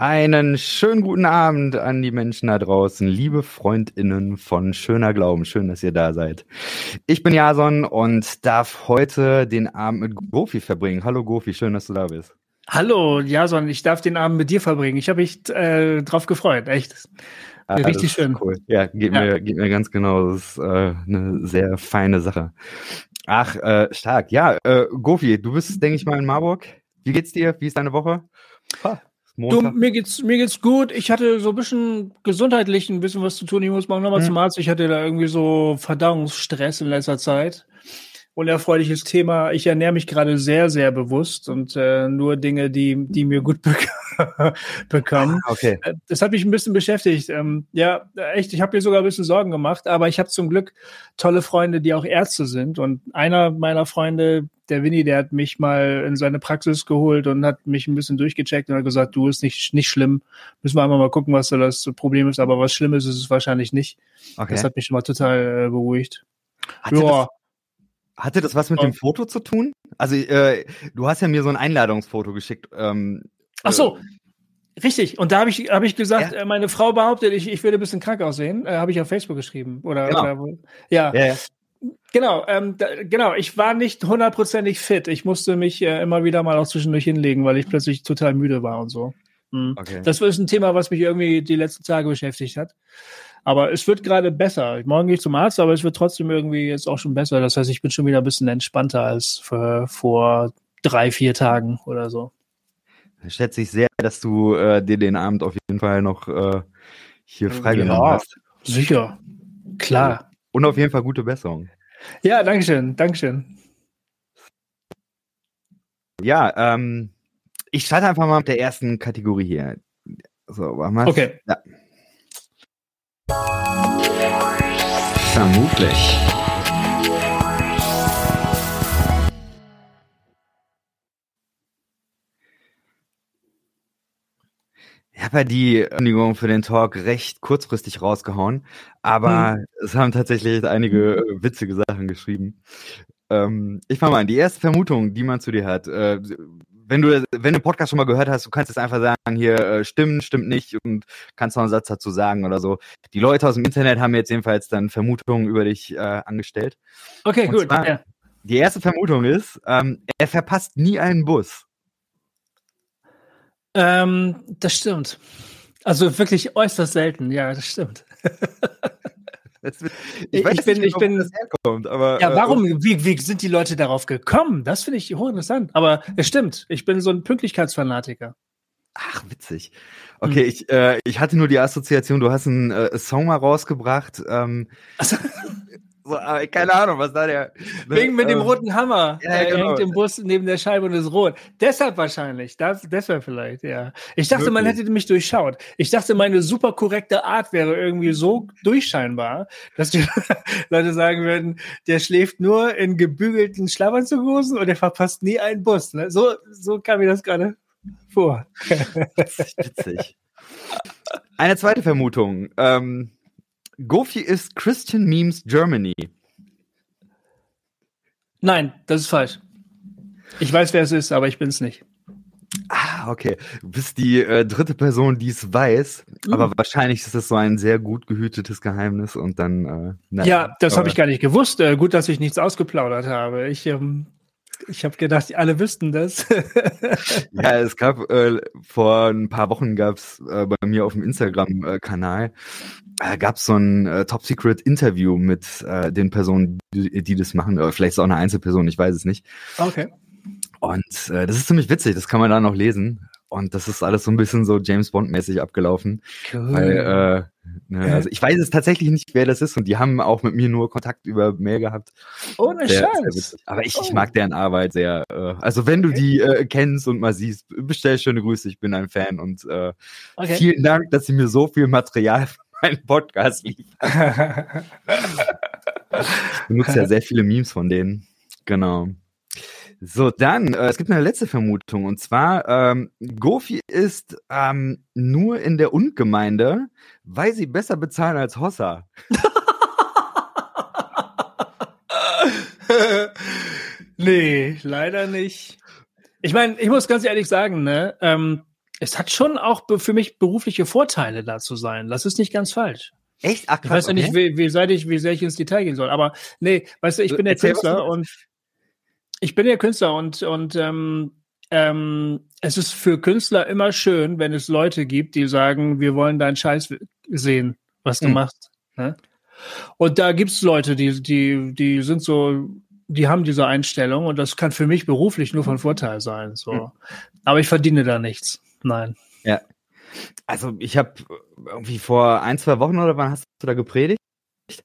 Einen schönen guten Abend an die Menschen da draußen, liebe Freundinnen von Schöner Glauben. Schön, dass ihr da seid. Ich bin Jason und darf heute den Abend mit Gofi verbringen. Hallo Gofi, schön, dass du da bist. Hallo Jason, ich darf den Abend mit dir verbringen. Ich habe mich äh, drauf gefreut, echt. Ah, Richtig schön. Cool. Ja, geht, ja. Mir, geht mir ganz genau. Das ist äh, eine sehr feine Sache. Ach, äh, stark. Ja, äh, Gofi, du bist, denke ich mal, in Marburg. Wie geht's dir? Wie ist deine Woche? Ha. Du, mir geht's, mir geht's gut. Ich hatte so ein bisschen gesundheitlich ein bisschen was zu tun. Ich muss mal nochmal hm. zum Arzt. Ich hatte da irgendwie so Verdauungsstress in letzter Zeit. Unerfreuliches Thema. Ich ernähre mich gerade sehr, sehr bewusst und äh, nur Dinge, die, die mir gut bek bekommen. Ah, okay. Äh, das hat mich ein bisschen beschäftigt. Ähm, ja, echt, ich habe mir sogar ein bisschen Sorgen gemacht, aber ich habe zum Glück tolle Freunde, die auch Ärzte sind. Und einer meiner Freunde, der Winnie, der hat mich mal in seine Praxis geholt und hat mich ein bisschen durchgecheckt und hat gesagt, du ist nicht, nicht schlimm. Müssen wir einmal mal gucken, was da das Problem ist. Aber was schlimm ist, ist es wahrscheinlich nicht. Okay. Das hat mich schon mal total äh, beruhigt. Hatte, ja. Hatte das was mit dem Foto zu tun? Also, äh, du hast ja mir so ein Einladungsfoto geschickt. Ähm, Ach so. Äh, Richtig, und da habe ich, hab ich gesagt, ja. Äh, meine Frau behauptet, ich, ich würde ein bisschen krank aussehen. Äh, habe ich auf Facebook geschrieben. Oder, genau. oder ja. ja, ja. Genau, ähm, da, genau. Ich war nicht hundertprozentig fit. Ich musste mich äh, immer wieder mal auch zwischendurch hinlegen, weil ich plötzlich total müde war und so. Mhm. Okay. Das ist ein Thema, was mich irgendwie die letzten Tage beschäftigt hat. Aber es wird gerade besser. Morgen gehe ich zum Arzt, aber es wird trotzdem irgendwie jetzt auch schon besser. Das heißt, ich bin schon wieder ein bisschen entspannter als vor drei, vier Tagen oder so. Schätze ich sehr, dass du äh, dir den Abend auf jeden Fall noch äh, hier freigenommen ja, hast. Sicher. Klar. Und auf jeden Fall gute Besserung. Ja, Dankeschön, Dankeschön. Ja, ähm, ich starte einfach mal mit der ersten Kategorie hier. So, machen wir Okay. Ja. Vermutlich. Ich habe ja die Kündigung für den Talk recht kurzfristig rausgehauen, aber hm. es haben tatsächlich einige äh, witzige Sachen geschrieben. Ähm, ich fange mal an. Die erste Vermutung, die man zu dir hat, äh, wenn du wenn du Podcast schon mal gehört hast, du kannst jetzt einfach sagen, hier äh, stimmt, stimmt nicht und kannst noch einen Satz dazu sagen oder so. Die Leute aus dem Internet haben jetzt jedenfalls dann Vermutungen über dich äh, angestellt. Okay, und gut. Zwar, ja. Die erste Vermutung ist, ähm, er verpasst nie einen Bus. Ähm, das stimmt. Also wirklich äußerst selten, ja, das stimmt. ich weiß ich bin, nicht, ich bin, das herkommt, aber. Ja, äh, warum? Äh, wie, wie sind die Leute darauf gekommen? Das finde ich hochinteressant. Aber es stimmt. Ich bin so ein Pünktlichkeitsfanatiker. Ach, witzig. Okay, hm. ich, äh, ich hatte nur die Assoziation, du hast einen äh, Song mal rausgebracht. Ähm, also, so, keine Ahnung, was da der. Wegen mit dem roten Hammer. Ja, er genau. hängt im Bus neben der Scheibe und ist rot. Deshalb wahrscheinlich. Das, deshalb vielleicht, ja. Ich dachte, Wirklich? man hätte mich durchschaut. Ich dachte, meine super korrekte Art wäre irgendwie so durchscheinbar, dass die Leute sagen würden, der schläft nur in gebügelten Schlafanzughosen und er verpasst nie einen Bus. Ne? So, so kam mir das gerade vor. Witzig. Eine zweite Vermutung. Ähm, Gofi ist Christian Memes Germany. Nein, das ist falsch. Ich weiß, wer es ist, aber ich bin es nicht. Ah, okay. Du bist die äh, dritte Person, die es weiß, mhm. aber wahrscheinlich ist das so ein sehr gut gehütetes Geheimnis und dann. Äh, nein, ja, das habe ich gar nicht gewusst. Äh, gut, dass ich nichts ausgeplaudert habe. Ich ähm, ich habe gedacht, alle wüssten das. ja, es gab äh, vor ein paar Wochen gab's äh, bei mir auf dem Instagram-Kanal äh, gab es so ein äh, Top-Secret-Interview mit äh, den Personen, die, die das machen. Oder vielleicht ist es auch eine Einzelperson, ich weiß es nicht. Okay. Und äh, das ist ziemlich witzig, das kann man da noch lesen. Und das ist alles so ein bisschen so James Bond-mäßig abgelaufen. Cool. Weil, äh, ne, also ich weiß es tatsächlich nicht, wer das ist. Und die haben auch mit mir nur Kontakt über Mail gehabt. Ohne Scheiß. Aber ich, oh. ich mag deren Arbeit sehr. Äh, also wenn du die äh, kennst und mal siehst, bestell schöne Grüße, ich bin ein Fan. Und äh, okay. vielen Dank, dass sie mir so viel Material meinen Podcast liefern. ich benutze ja sehr viele Memes von denen. Genau. So, dann, äh, es gibt eine letzte Vermutung und zwar, ähm, Gofi ist ähm, nur in der Und-Gemeinde, weil sie besser bezahlen als Hossa. nee, leider nicht. Ich meine, ich muss ganz ehrlich sagen, ne, ähm, es hat schon auch für mich berufliche Vorteile da zu sein. Das ist nicht ganz falsch. Echt? Ach, krass, ich weiß ja okay. nicht, wie, wie, seit ich, wie sehr ich ins Detail gehen soll. Aber nee, weißt du, ich bin der Erzähl, Künstler und ich bin der Künstler und, und ähm, ähm, es ist für Künstler immer schön, wenn es Leute gibt, die sagen, wir wollen deinen Scheiß sehen, was du hm. machst. Ne? Und da gibt es Leute, die, die, die sind so, die haben diese Einstellung und das kann für mich beruflich nur von Vorteil sein. So. Hm. Aber ich verdiene da nichts. Nein. Ja. Also ich habe irgendwie vor ein, zwei Wochen oder wann hast du da gepredigt?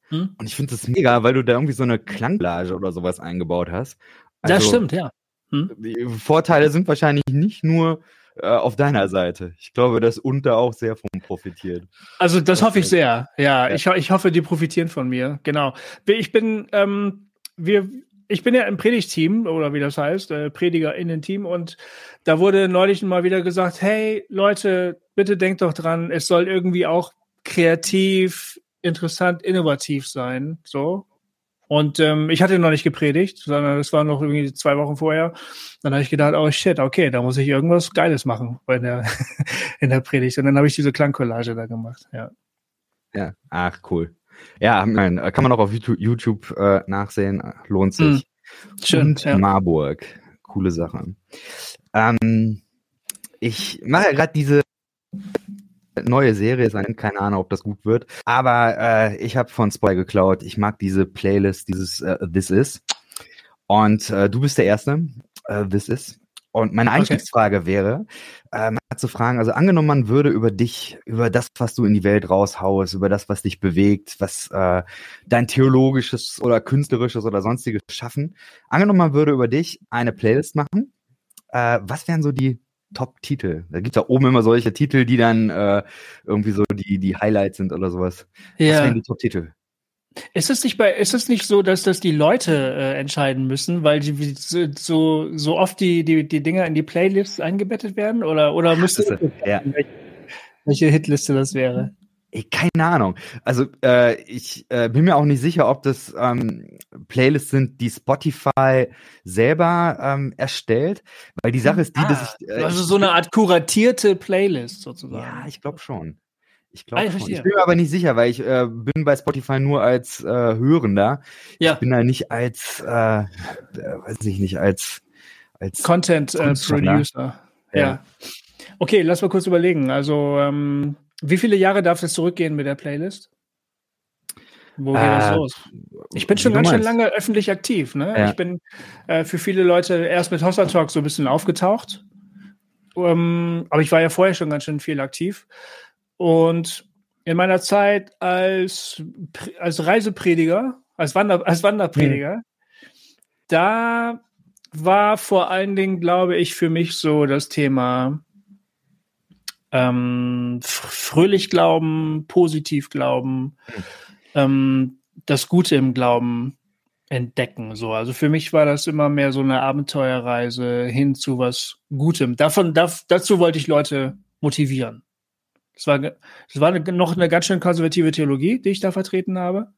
Hm? Und ich finde das mega, weil du da irgendwie so eine Klanglage oder sowas eingebaut hast. Also, das stimmt, ja. Hm? Die Vorteile sind wahrscheinlich nicht nur äh, auf deiner Seite. Ich glaube, dass Unter auch sehr von profitiert. Also das, das hoffe ich sehr. Ja, ja. Ich, ich hoffe, die profitieren von mir. Genau. Ich bin, ähm, wir, ich bin ja im Predigteam oder wie das heißt, äh, PredigerInnen-Team und da wurde neulich mal wieder gesagt, hey Leute, bitte denkt doch dran, es soll irgendwie auch kreativ, interessant, innovativ sein. So. Und ähm, ich hatte noch nicht gepredigt, sondern das war noch irgendwie zwei Wochen vorher. Dann habe ich gedacht, oh shit, okay, da muss ich irgendwas Geiles machen in der, in der Predigt. Und dann habe ich diese Klangcollage da gemacht, ja. Ja, ach cool. Ja, nein, kann man auch auf YouTube äh, nachsehen, lohnt sich. Mm, schön, Und ja. Marburg, coole Sache. Ähm, ich mache ja gerade diese neue Serie sein. Keine Ahnung, ob das gut wird. Aber äh, ich habe von Spoil geklaut. Ich mag diese Playlist, dieses äh, This Is. Und äh, du bist der Erste. Äh, This Is. Und meine Einstiegsfrage okay. wäre, äh, mal zu fragen, also angenommen, man würde über dich, über das, was du in die Welt raushaust, über das, was dich bewegt, was äh, dein theologisches oder künstlerisches oder sonstiges schaffen, angenommen, man würde über dich eine Playlist machen, äh, was wären so die Top-Titel. Da gibt es ja oben immer solche Titel, die dann äh, irgendwie so die, die Highlights sind oder sowas. Ja. Was wären die Top-Titel? Ist es nicht bei, ist es nicht so, dass das die Leute äh, entscheiden müssen, weil die so, so oft die, die, die Dinger in die Playlists eingebettet werden? Oder, oder müsste ja. welche, welche Hitliste das wäre? keine Ahnung. Also äh, ich äh, bin mir auch nicht sicher, ob das ähm, Playlists sind, die Spotify selber ähm, erstellt, weil die Sache ist die, ah, dass ich äh, also so eine Art kuratierte Playlist sozusagen. Ja, ich glaube schon. Ich glaube ah, Ich bin mir aber nicht sicher, weil ich äh, bin bei Spotify nur als äh, Hörender. Ja. Ich bin da nicht als, äh, äh weiß ich nicht, als als Content äh, Producer. Ja. ja. Okay, lass mal kurz überlegen. Also ähm, wie viele Jahre darf es zurückgehen mit der Playlist? Wo geht äh, das los? Ich bin schon ganz schön lange öffentlich aktiv. Ne? Ja. Ich bin äh, für viele Leute erst mit Hossa Talk so ein bisschen aufgetaucht. Um, aber ich war ja vorher schon ganz schön viel aktiv. Und in meiner Zeit als, als Reiseprediger, als, Wander, als Wanderprediger, mhm. da war vor allen Dingen, glaube ich, für mich so das Thema ähm, fröhlich glauben, positiv glauben, mhm. ähm, das Gute im Glauben entdecken. So, also für mich war das immer mehr so eine Abenteuerreise hin zu was Gutem. Davon, da, dazu wollte ich Leute motivieren. Das war, das war noch eine ganz schön konservative Theologie, die ich da vertreten habe.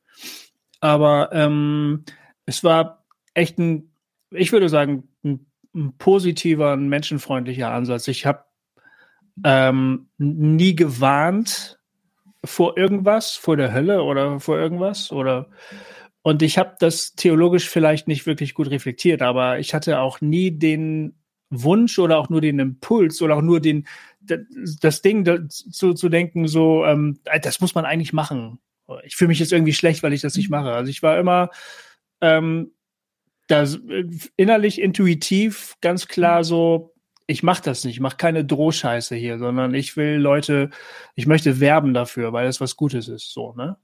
Aber ähm, es war echt ein, ich würde sagen, ein, ein positiver, ein menschenfreundlicher Ansatz. Ich habe ähm, nie gewarnt vor irgendwas, vor der Hölle oder vor irgendwas oder und ich habe das theologisch vielleicht nicht wirklich gut reflektiert, aber ich hatte auch nie den Wunsch oder auch nur den Impuls oder auch nur den das Ding zu, zu denken, so ähm, das muss man eigentlich machen. Ich fühle mich jetzt irgendwie schlecht, weil ich das nicht mache. Also ich war immer ähm, da innerlich intuitiv ganz klar so, ich mache das nicht, ich mache keine Drohscheiße hier, sondern ich will Leute, ich möchte werben dafür, weil es was Gutes ist, so, ne?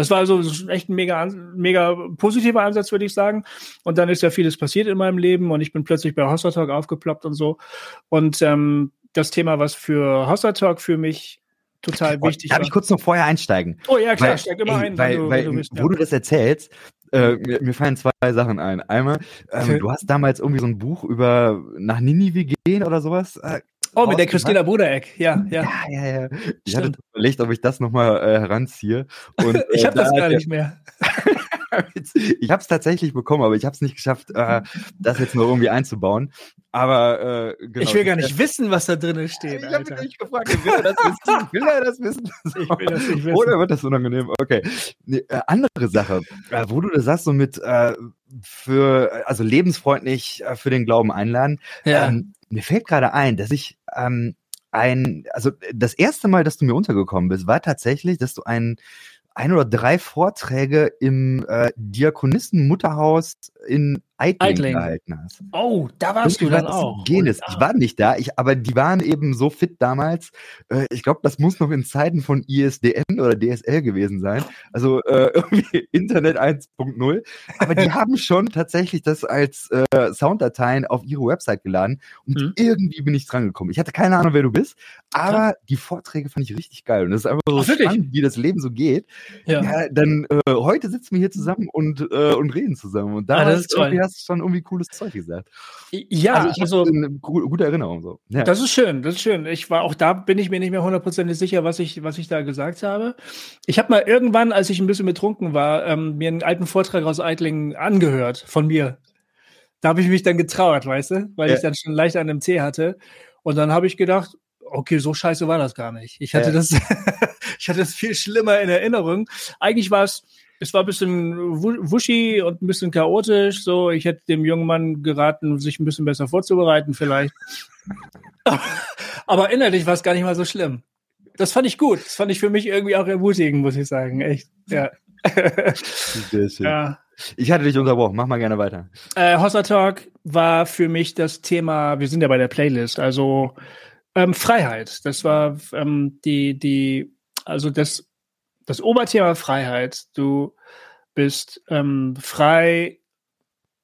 Das war also echt ein mega, mega positiver Ansatz, würde ich sagen. Und dann ist ja vieles passiert in meinem Leben und ich bin plötzlich bei Hossa Talk aufgeploppt und so. Und ähm, das Thema, was für Hossa Talk für mich total oh, wichtig Darf war. ich kurz noch vorher einsteigen? Oh ja, klar, weil, steig immer ey, ein. Weil, du, weil, du bist, wo ja. du das erzählst, äh, mir, mir, fallen zwei Sachen ein. Einmal, ähm, du hast damals irgendwie so ein Buch über nach Ninive gehen oder sowas. Äh, oh, mit der Christina Budereck, ja, ja. Ja, ja, ja. Ich Stimmt. hatte überlegt, ob ich das nochmal äh, heranziehe. Und, ich äh, habe das gar nicht mehr. ich habe es tatsächlich bekommen, aber ich habe es nicht geschafft, äh, das jetzt noch irgendwie einzubauen. Aber äh, genau, ich will gar nicht wissen, was da drin steht. Ich habe mich gefragt, will er das wissen? Will er das wissen? Ich will das nicht wissen. Oder wird das unangenehm? Okay. Nee, äh, andere Sache, äh, wo du das sagst, so mit äh, für, also lebensfreundlich äh, für den Glauben einladen. Ja. Ähm, mir fällt gerade ein, dass ich ähm, ein, also das erste Mal, dass du mir untergekommen bist, war tatsächlich, dass du ein ein oder drei Vorträge im äh, Diakonissen-Mutterhaus in Eitling, Eitling, gehalten hast. Oh, da warst du dann auch. Genes. Ich war nicht da, ich, aber die waren eben so fit damals. Äh, ich glaube, das muss noch in Zeiten von ISDN oder DSL gewesen sein. Also äh, irgendwie Internet 1.0. Aber die haben schon tatsächlich das als äh, Sounddateien auf ihre Website geladen und mhm. irgendwie bin ich dran gekommen. Ich hatte keine Ahnung, wer du bist, aber ja. die Vorträge fand ich richtig geil. Und das ist einfach so Ach, spannend, wie das Leben so geht. Ja. ja dann äh, heute sitzen wir hier zusammen und, äh, und reden zusammen. Und da ah, hast schon irgendwie cooles Zeug gesagt. Ja, also, ich also eine gute Erinnerung so. Ja. Das ist schön, das ist schön. Ich war auch da bin ich mir nicht mehr hundertprozentig sicher, was ich was ich da gesagt habe. Ich habe mal irgendwann, als ich ein bisschen betrunken war, ähm, mir einen alten Vortrag aus Eitlingen angehört von mir. Da habe ich mich dann getrauert, weißt du, weil ja. ich dann schon leicht an einem Tee hatte. Und dann habe ich gedacht, okay, so scheiße war das gar nicht. Ich hatte ja. das, ich hatte das viel schlimmer in Erinnerung. Eigentlich war es es war ein bisschen wuschi und ein bisschen chaotisch. So, ich hätte dem jungen Mann geraten, sich ein bisschen besser vorzubereiten, vielleicht. Aber innerlich war es gar nicht mal so schlimm. Das fand ich gut. Das fand ich für mich irgendwie auch ermutigend, muss ich sagen. Echt. Ja. Sehr schön. Ja. Ich hatte dich unterbrochen. Mach mal gerne weiter. Äh, Hossa Talk war für mich das Thema, wir sind ja bei der Playlist, also ähm, Freiheit. Das war ähm, die, die, also das das Oberthema Freiheit. Du bist ähm, frei,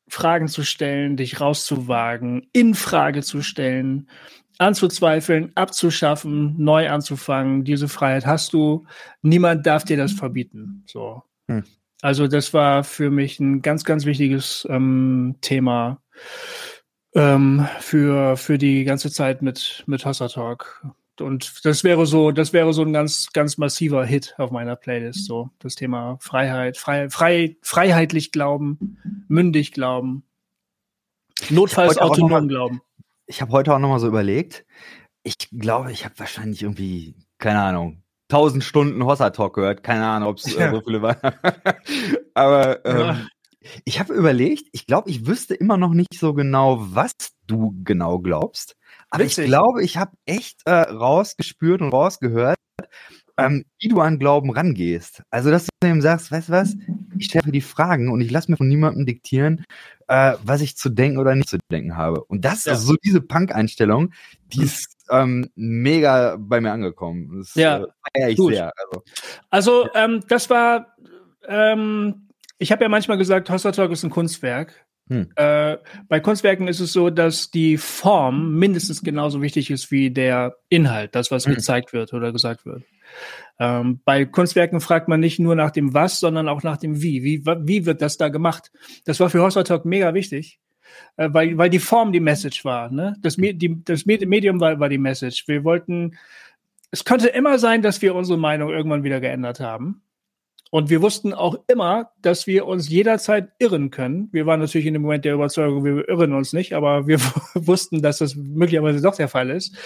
Fragen zu stellen, dich rauszuwagen, in Frage zu stellen, anzuzweifeln, abzuschaffen, neu anzufangen. Diese Freiheit hast du. Niemand darf dir das verbieten. So. Hm. Also das war für mich ein ganz, ganz wichtiges ähm, Thema ähm, für, für die ganze Zeit mit, mit Hossa Talk. Und das wäre so, das wäre so ein ganz, ganz massiver Hit auf meiner Playlist. So das Thema Freiheit, frei, frei, freiheitlich glauben, mündig glauben, notfalls autonom mal, glauben. Ich habe heute auch noch mal so überlegt. Ich glaube, ich habe wahrscheinlich irgendwie, keine Ahnung, tausend Stunden Hossa Talk gehört. Keine Ahnung, ob es äh, so viele waren. Aber ähm, ja. ich habe überlegt, ich glaube, ich wüsste immer noch nicht so genau, was du genau glaubst. Aber Witzig. ich glaube, ich habe echt äh, rausgespürt und rausgehört, ähm, wie du an Glauben rangehst. Also, dass du ihm sagst, weißt du was, ich stelle die Fragen und ich lasse mir von niemandem diktieren, äh, was ich zu denken oder nicht zu denken habe. Und das, ja. also so diese Punk-Einstellung, die ist ähm, mega bei mir angekommen. Das ja, äh, ich gut. sehr. Also, also ähm, das war, ähm, ich habe ja manchmal gesagt, Hossa Talk ist ein Kunstwerk. Hm. Äh, bei Kunstwerken ist es so, dass die Form mindestens genauso wichtig ist wie der Inhalt, das, was hm. gezeigt wird oder gesagt wird. Ähm, bei Kunstwerken fragt man nicht nur nach dem Was, sondern auch nach dem Wie. Wie, wie wird das da gemacht? Das war für Hossa Talk mega wichtig, äh, weil, weil die Form die Message war. Ne? Das, die, das Medium war, war die Message. Wir wollten, es könnte immer sein, dass wir unsere Meinung irgendwann wieder geändert haben. Und wir wussten auch immer, dass wir uns jederzeit irren können. Wir waren natürlich in dem Moment der Überzeugung, wir irren uns nicht, aber wir wussten, dass das möglicherweise doch der Fall ist.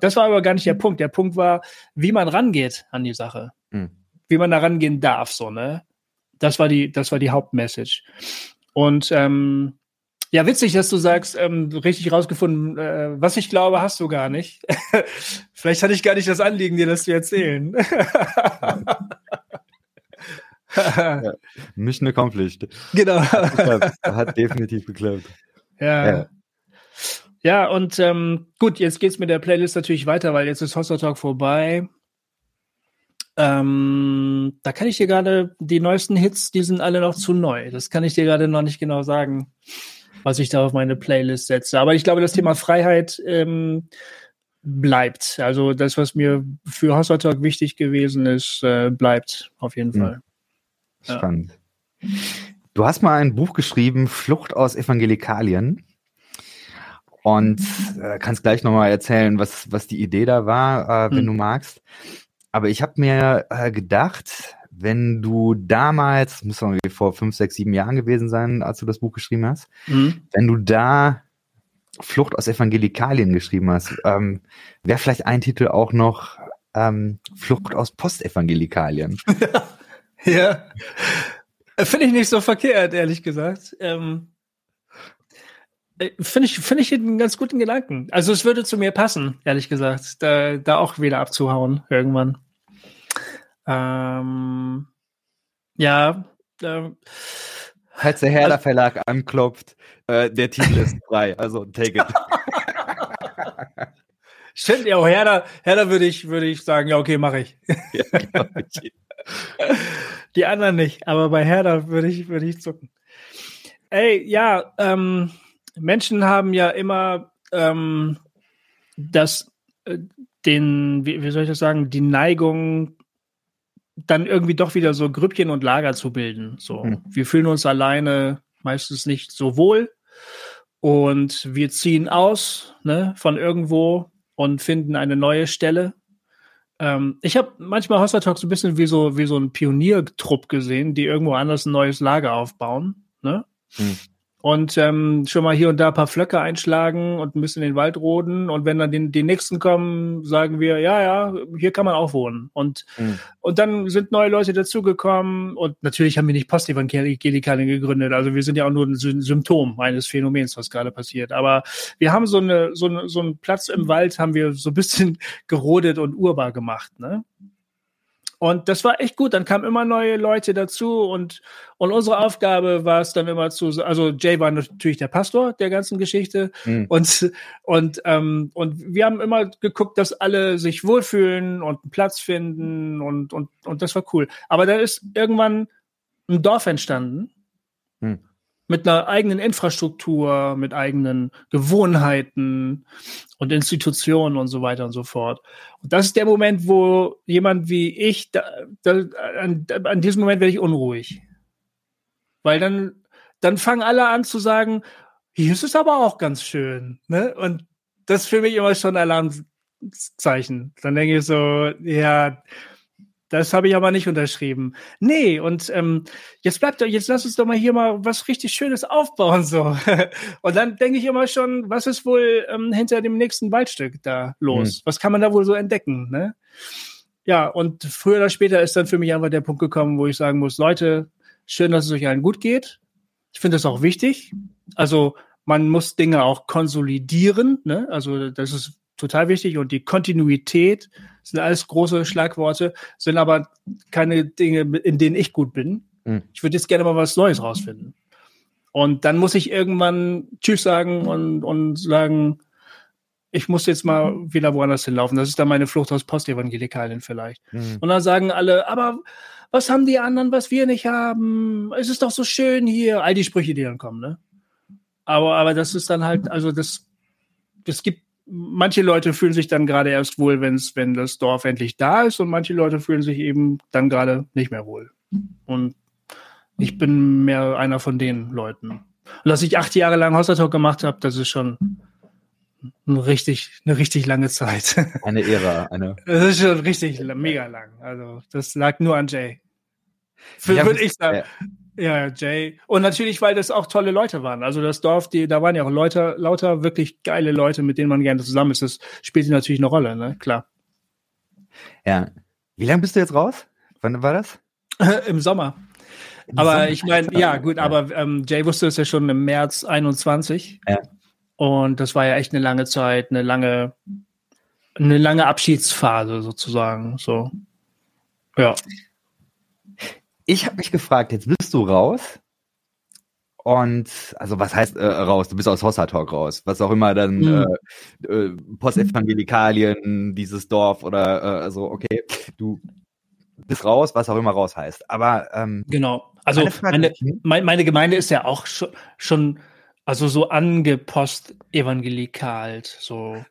Das war aber gar nicht der Punkt. Der Punkt war, wie man rangeht an die Sache. Mhm. Wie man da rangehen darf, so, ne? Das war die, das war die Hauptmessage. Und ähm, ja, witzig, dass du sagst, ähm, richtig rausgefunden, äh, was ich glaube, hast du gar nicht. Vielleicht hatte ich gar nicht das Anliegen, dir das zu erzählen. ja, Mission accomplished. Genau. Hat, hat definitiv geklappt. Ja. ja. Ja, und ähm, gut, jetzt geht's mit der Playlist natürlich weiter, weil jetzt ist Hossa Talk vorbei. Ähm, da kann ich dir gerade die neuesten Hits, die sind alle noch zu neu. Das kann ich dir gerade noch nicht genau sagen, was ich da auf meine Playlist setze. Aber ich glaube, das Thema Freiheit ähm, bleibt. Also das, was mir für Hossa Talk wichtig gewesen ist, äh, bleibt auf jeden mhm. Fall. Spannend. Ja. Du hast mal ein Buch geschrieben, Flucht aus Evangelikalien. Und äh, kannst gleich nochmal erzählen, was, was die Idee da war, äh, wenn mhm. du magst. Aber ich habe mir äh, gedacht, wenn du damals, muss man vor fünf, sechs, sieben Jahren gewesen sein, als du das Buch geschrieben hast, mhm. wenn du da Flucht aus Evangelikalien geschrieben hast, ähm, wäre vielleicht ein Titel auch noch ähm, Flucht aus Postevangelikalien. ja, finde ich nicht so verkehrt, ehrlich gesagt. Ähm, äh, finde ich, finde ich einen ganz guten Gedanken. Also es würde zu mir passen, ehrlich gesagt, da, da auch wieder abzuhauen irgendwann. Ähm, ja. Ähm, Falls der Herder also, Verlag anklopft, äh, der Titel ist frei, also take it. Stimmt, ja, Herder, Herder würde ich, würde ich sagen, ja, okay, mache ich. Ja, ich. Die anderen nicht, aber bei Herder würde ich, würde ich zucken. Ey, ja, ähm, Menschen haben ja immer ähm, das, äh, den, wie, wie soll ich das sagen, die Neigung, dann irgendwie doch wieder so Grüppchen und Lager zu bilden. So, mhm. wir fühlen uns alleine meistens nicht so wohl und wir ziehen aus ne, von irgendwo und finden eine neue Stelle. Ähm, ich habe manchmal Hossa Talk ein bisschen wie so wie so ein Pioniertrupp gesehen, die irgendwo anders ein neues Lager aufbauen. Ne? Mhm und ähm, schon mal hier und da ein paar Flöcke einschlagen und ein bisschen den Wald roden. Und wenn dann die, die nächsten kommen, sagen wir, ja, ja, hier kann man auch wohnen. Und, mhm. und dann sind neue Leute dazugekommen. Und natürlich haben wir nicht Postevangelikale gegründet. Also wir sind ja auch nur ein Symptom eines Phänomens, was gerade passiert. Aber wir haben so, eine, so, eine, so einen Platz im Wald, haben wir so ein bisschen gerodet und urbar gemacht. Ne? Und das war echt gut. Dann kamen immer neue Leute dazu und, und unsere Aufgabe war es dann immer zu, also Jay war natürlich der Pastor der ganzen Geschichte mhm. und, und, ähm, und wir haben immer geguckt, dass alle sich wohlfühlen und einen Platz finden und, und, und das war cool. Aber da ist irgendwann ein Dorf entstanden. Mhm mit einer eigenen Infrastruktur, mit eigenen Gewohnheiten und Institutionen und so weiter und so fort. Und das ist der Moment, wo jemand wie ich, da, da, an, an diesem Moment werde ich unruhig. Weil dann, dann fangen alle an zu sagen, hier ist es aber auch ganz schön. Ne? Und das ist für mich immer schon ein Alarmzeichen. Dann denke ich so, ja, das habe ich aber nicht unterschrieben. Nee, und ähm, jetzt bleibt jetzt lass uns doch mal hier mal was richtig Schönes aufbauen. so. und dann denke ich immer schon, was ist wohl ähm, hinter dem nächsten Waldstück da los? Mhm. Was kann man da wohl so entdecken? Ne? Ja, und früher oder später ist dann für mich einfach der Punkt gekommen, wo ich sagen muss, Leute, schön, dass es euch allen gut geht. Ich finde das auch wichtig. Also man muss Dinge auch konsolidieren. Ne? Also das ist total wichtig und die Kontinuität sind alles große Schlagworte, sind aber keine Dinge, in denen ich gut bin. Mhm. Ich würde jetzt gerne mal was Neues rausfinden. Und dann muss ich irgendwann Tschüss sagen und, und sagen, ich muss jetzt mal wieder woanders hinlaufen. Das ist dann meine Flucht aus Postevangelikalen vielleicht. Mhm. Und dann sagen alle, aber was haben die anderen, was wir nicht haben? Es ist doch so schön hier. All die Sprüche, die dann kommen, ne? Aber, aber das ist dann halt, also das, das gibt manche Leute fühlen sich dann gerade erst wohl, wenn's, wenn das Dorf endlich da ist und manche Leute fühlen sich eben dann gerade nicht mehr wohl. Und ich bin mehr einer von den Leuten. Und dass ich acht Jahre lang Hostatalk gemacht habe, das ist schon eine richtig, eine richtig lange Zeit. Eine Ära, eine. Das ist schon richtig mega lang. Also das lag nur an Jay. Würde ich sagen. Ja, Jay. Und natürlich, weil das auch tolle Leute waren. Also das Dorf, die, da waren ja auch Leute, lauter wirklich geile Leute, mit denen man gerne zusammen ist. Das spielt natürlich eine Rolle, ne? Klar. Ja. Wie lange bist du jetzt raus? Wann war das? Im Sommer. Im aber Sommer, ich meine, ja, gut, ja. aber ähm, Jay wusste es ja schon im März 21. Ja. Und das war ja echt eine lange Zeit, eine lange, eine lange Abschiedsphase sozusagen. So. Ja ich habe mich gefragt, jetzt bist du raus. Und also was heißt äh, raus? Du bist aus Hossa Talk raus, was auch immer dann mhm. äh, äh, Postevangelikalen, dieses Dorf oder äh, also okay, du bist raus, was auch immer raus heißt. Aber ähm, genau, also meine, meine, meine Gemeinde ist ja auch schon, schon also so angepost evangelikalt, so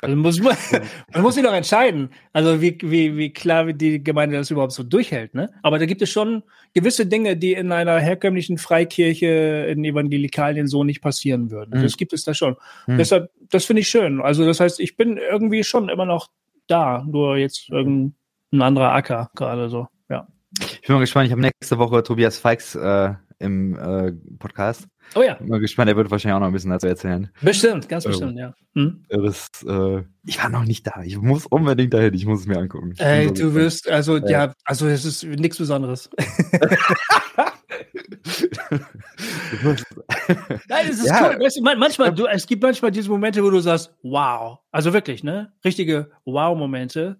also muss man, man muss sich doch entscheiden, also wie, wie, wie klar die Gemeinde das überhaupt so durchhält. Ne? Aber da gibt es schon gewisse Dinge, die in einer herkömmlichen Freikirche in Evangelikalien so nicht passieren würden. Mhm. Das gibt es da schon. Mhm. Deshalb, das finde ich schön. Also das heißt, ich bin irgendwie schon immer noch da, nur jetzt irgendein anderer Acker gerade so. Ja. Ich bin mal gespannt, ich habe nächste Woche Tobias Feix äh, im äh, Podcast. Oh ja. Bin mal gespannt, er wird wahrscheinlich auch noch ein bisschen dazu erzählen. Bestimmt, ganz bestimmt, ja. Hm? Das, äh, ich war noch nicht da. Ich muss unbedingt dahin. Ich muss es mir angucken. Ey, so du wirst, also ja, ja also es ist nichts Besonderes. Nein, es ist ja. cool. Weißt du, manchmal, du, es gibt manchmal diese Momente, wo du sagst, wow. Also wirklich, ne? Richtige Wow-Momente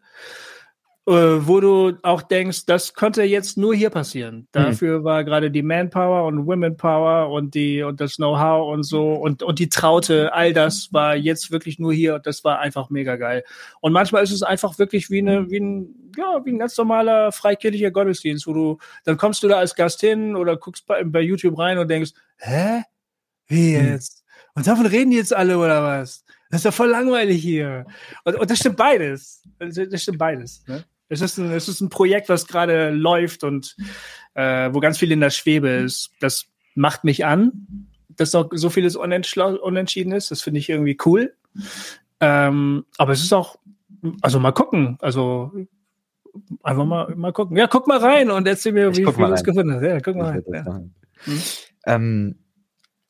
äh, wo du auch denkst, das konnte jetzt nur hier passieren. Mhm. Dafür mhm. war gerade die Manpower und Womenpower und die und das Know-how und so und und die Traute, all das war jetzt wirklich nur hier. Das war einfach mega geil. Und manchmal ist es einfach wirklich wie eine wie ein ja wie ein ganz normaler freikirchlicher Gottesdienst, wo du dann kommst du da als Gast hin oder guckst bei, bei YouTube rein und denkst, hä, wie mhm. jetzt? Mhm. Und davon reden die jetzt alle oder was? Das ist doch voll langweilig hier. Und, und das stimmt beides. Das stimmt beides. Ne? Es ist ein, es ist ein Projekt, was gerade läuft und äh, wo ganz viel in der Schwebe ist. Das macht mich an, dass noch so vieles unentschieden ist. Das finde ich irgendwie cool. Ähm, aber es ist auch, also mal gucken. Also einfach mal, mal gucken. Ja, guck mal rein und erzähl mir, ich wie, du es gefunden hast. Ja, guck mal rein. Ja. Mhm. Ähm,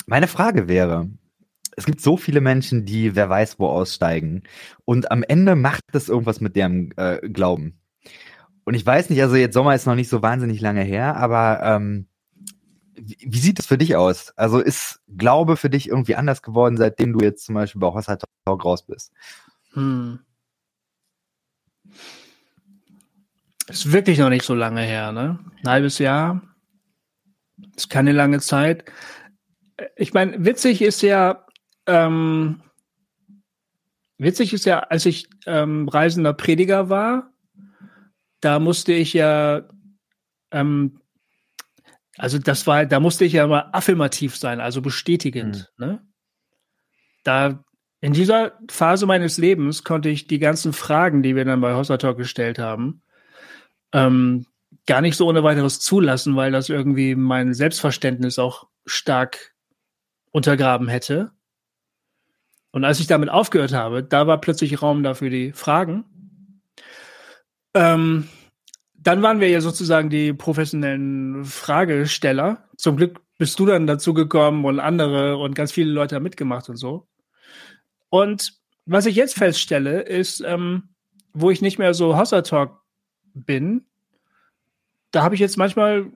meine Frage wäre, es gibt so viele Menschen, die wer weiß wo aussteigen und am Ende macht das irgendwas mit deren äh, Glauben. Und ich weiß nicht, also jetzt Sommer ist noch nicht so wahnsinnig lange her, aber ähm, wie, sieht es für dich aus? Also ist Glaube für dich irgendwie anders geworden, seitdem du jetzt zum Beispiel bei Hossa Talk raus bist? Hm. Ist wirklich noch nicht so lange her, ne? Ein halbes Jahr. Ist keine lange Zeit. Ich meine, witzig ist ja, ähm, witzig ist ja, als ich ähm, reisender Prediger war, da musste ich ja, ähm, also das war, da musste ich ja mal affirmativ sein, also bestätigend. Mhm. Ne? Da in dieser Phase meines Lebens konnte ich die ganzen Fragen, die wir dann bei Hossa Talk gestellt haben, ähm, gar nicht so ohne weiteres zulassen, weil das irgendwie mein Selbstverständnis auch stark untergraben hätte. Und als ich damit aufgehört habe, da war plötzlich Raum dafür die Fragen. Ähm, dann waren wir ja sozusagen die professionellen Fragesteller. Zum Glück bist du dann dazu gekommen und andere und ganz viele Leute haben mitgemacht und so. Und was ich jetzt feststelle, ist, ähm, wo ich nicht mehr so Hossa Talk bin, da habe ich jetzt manchmal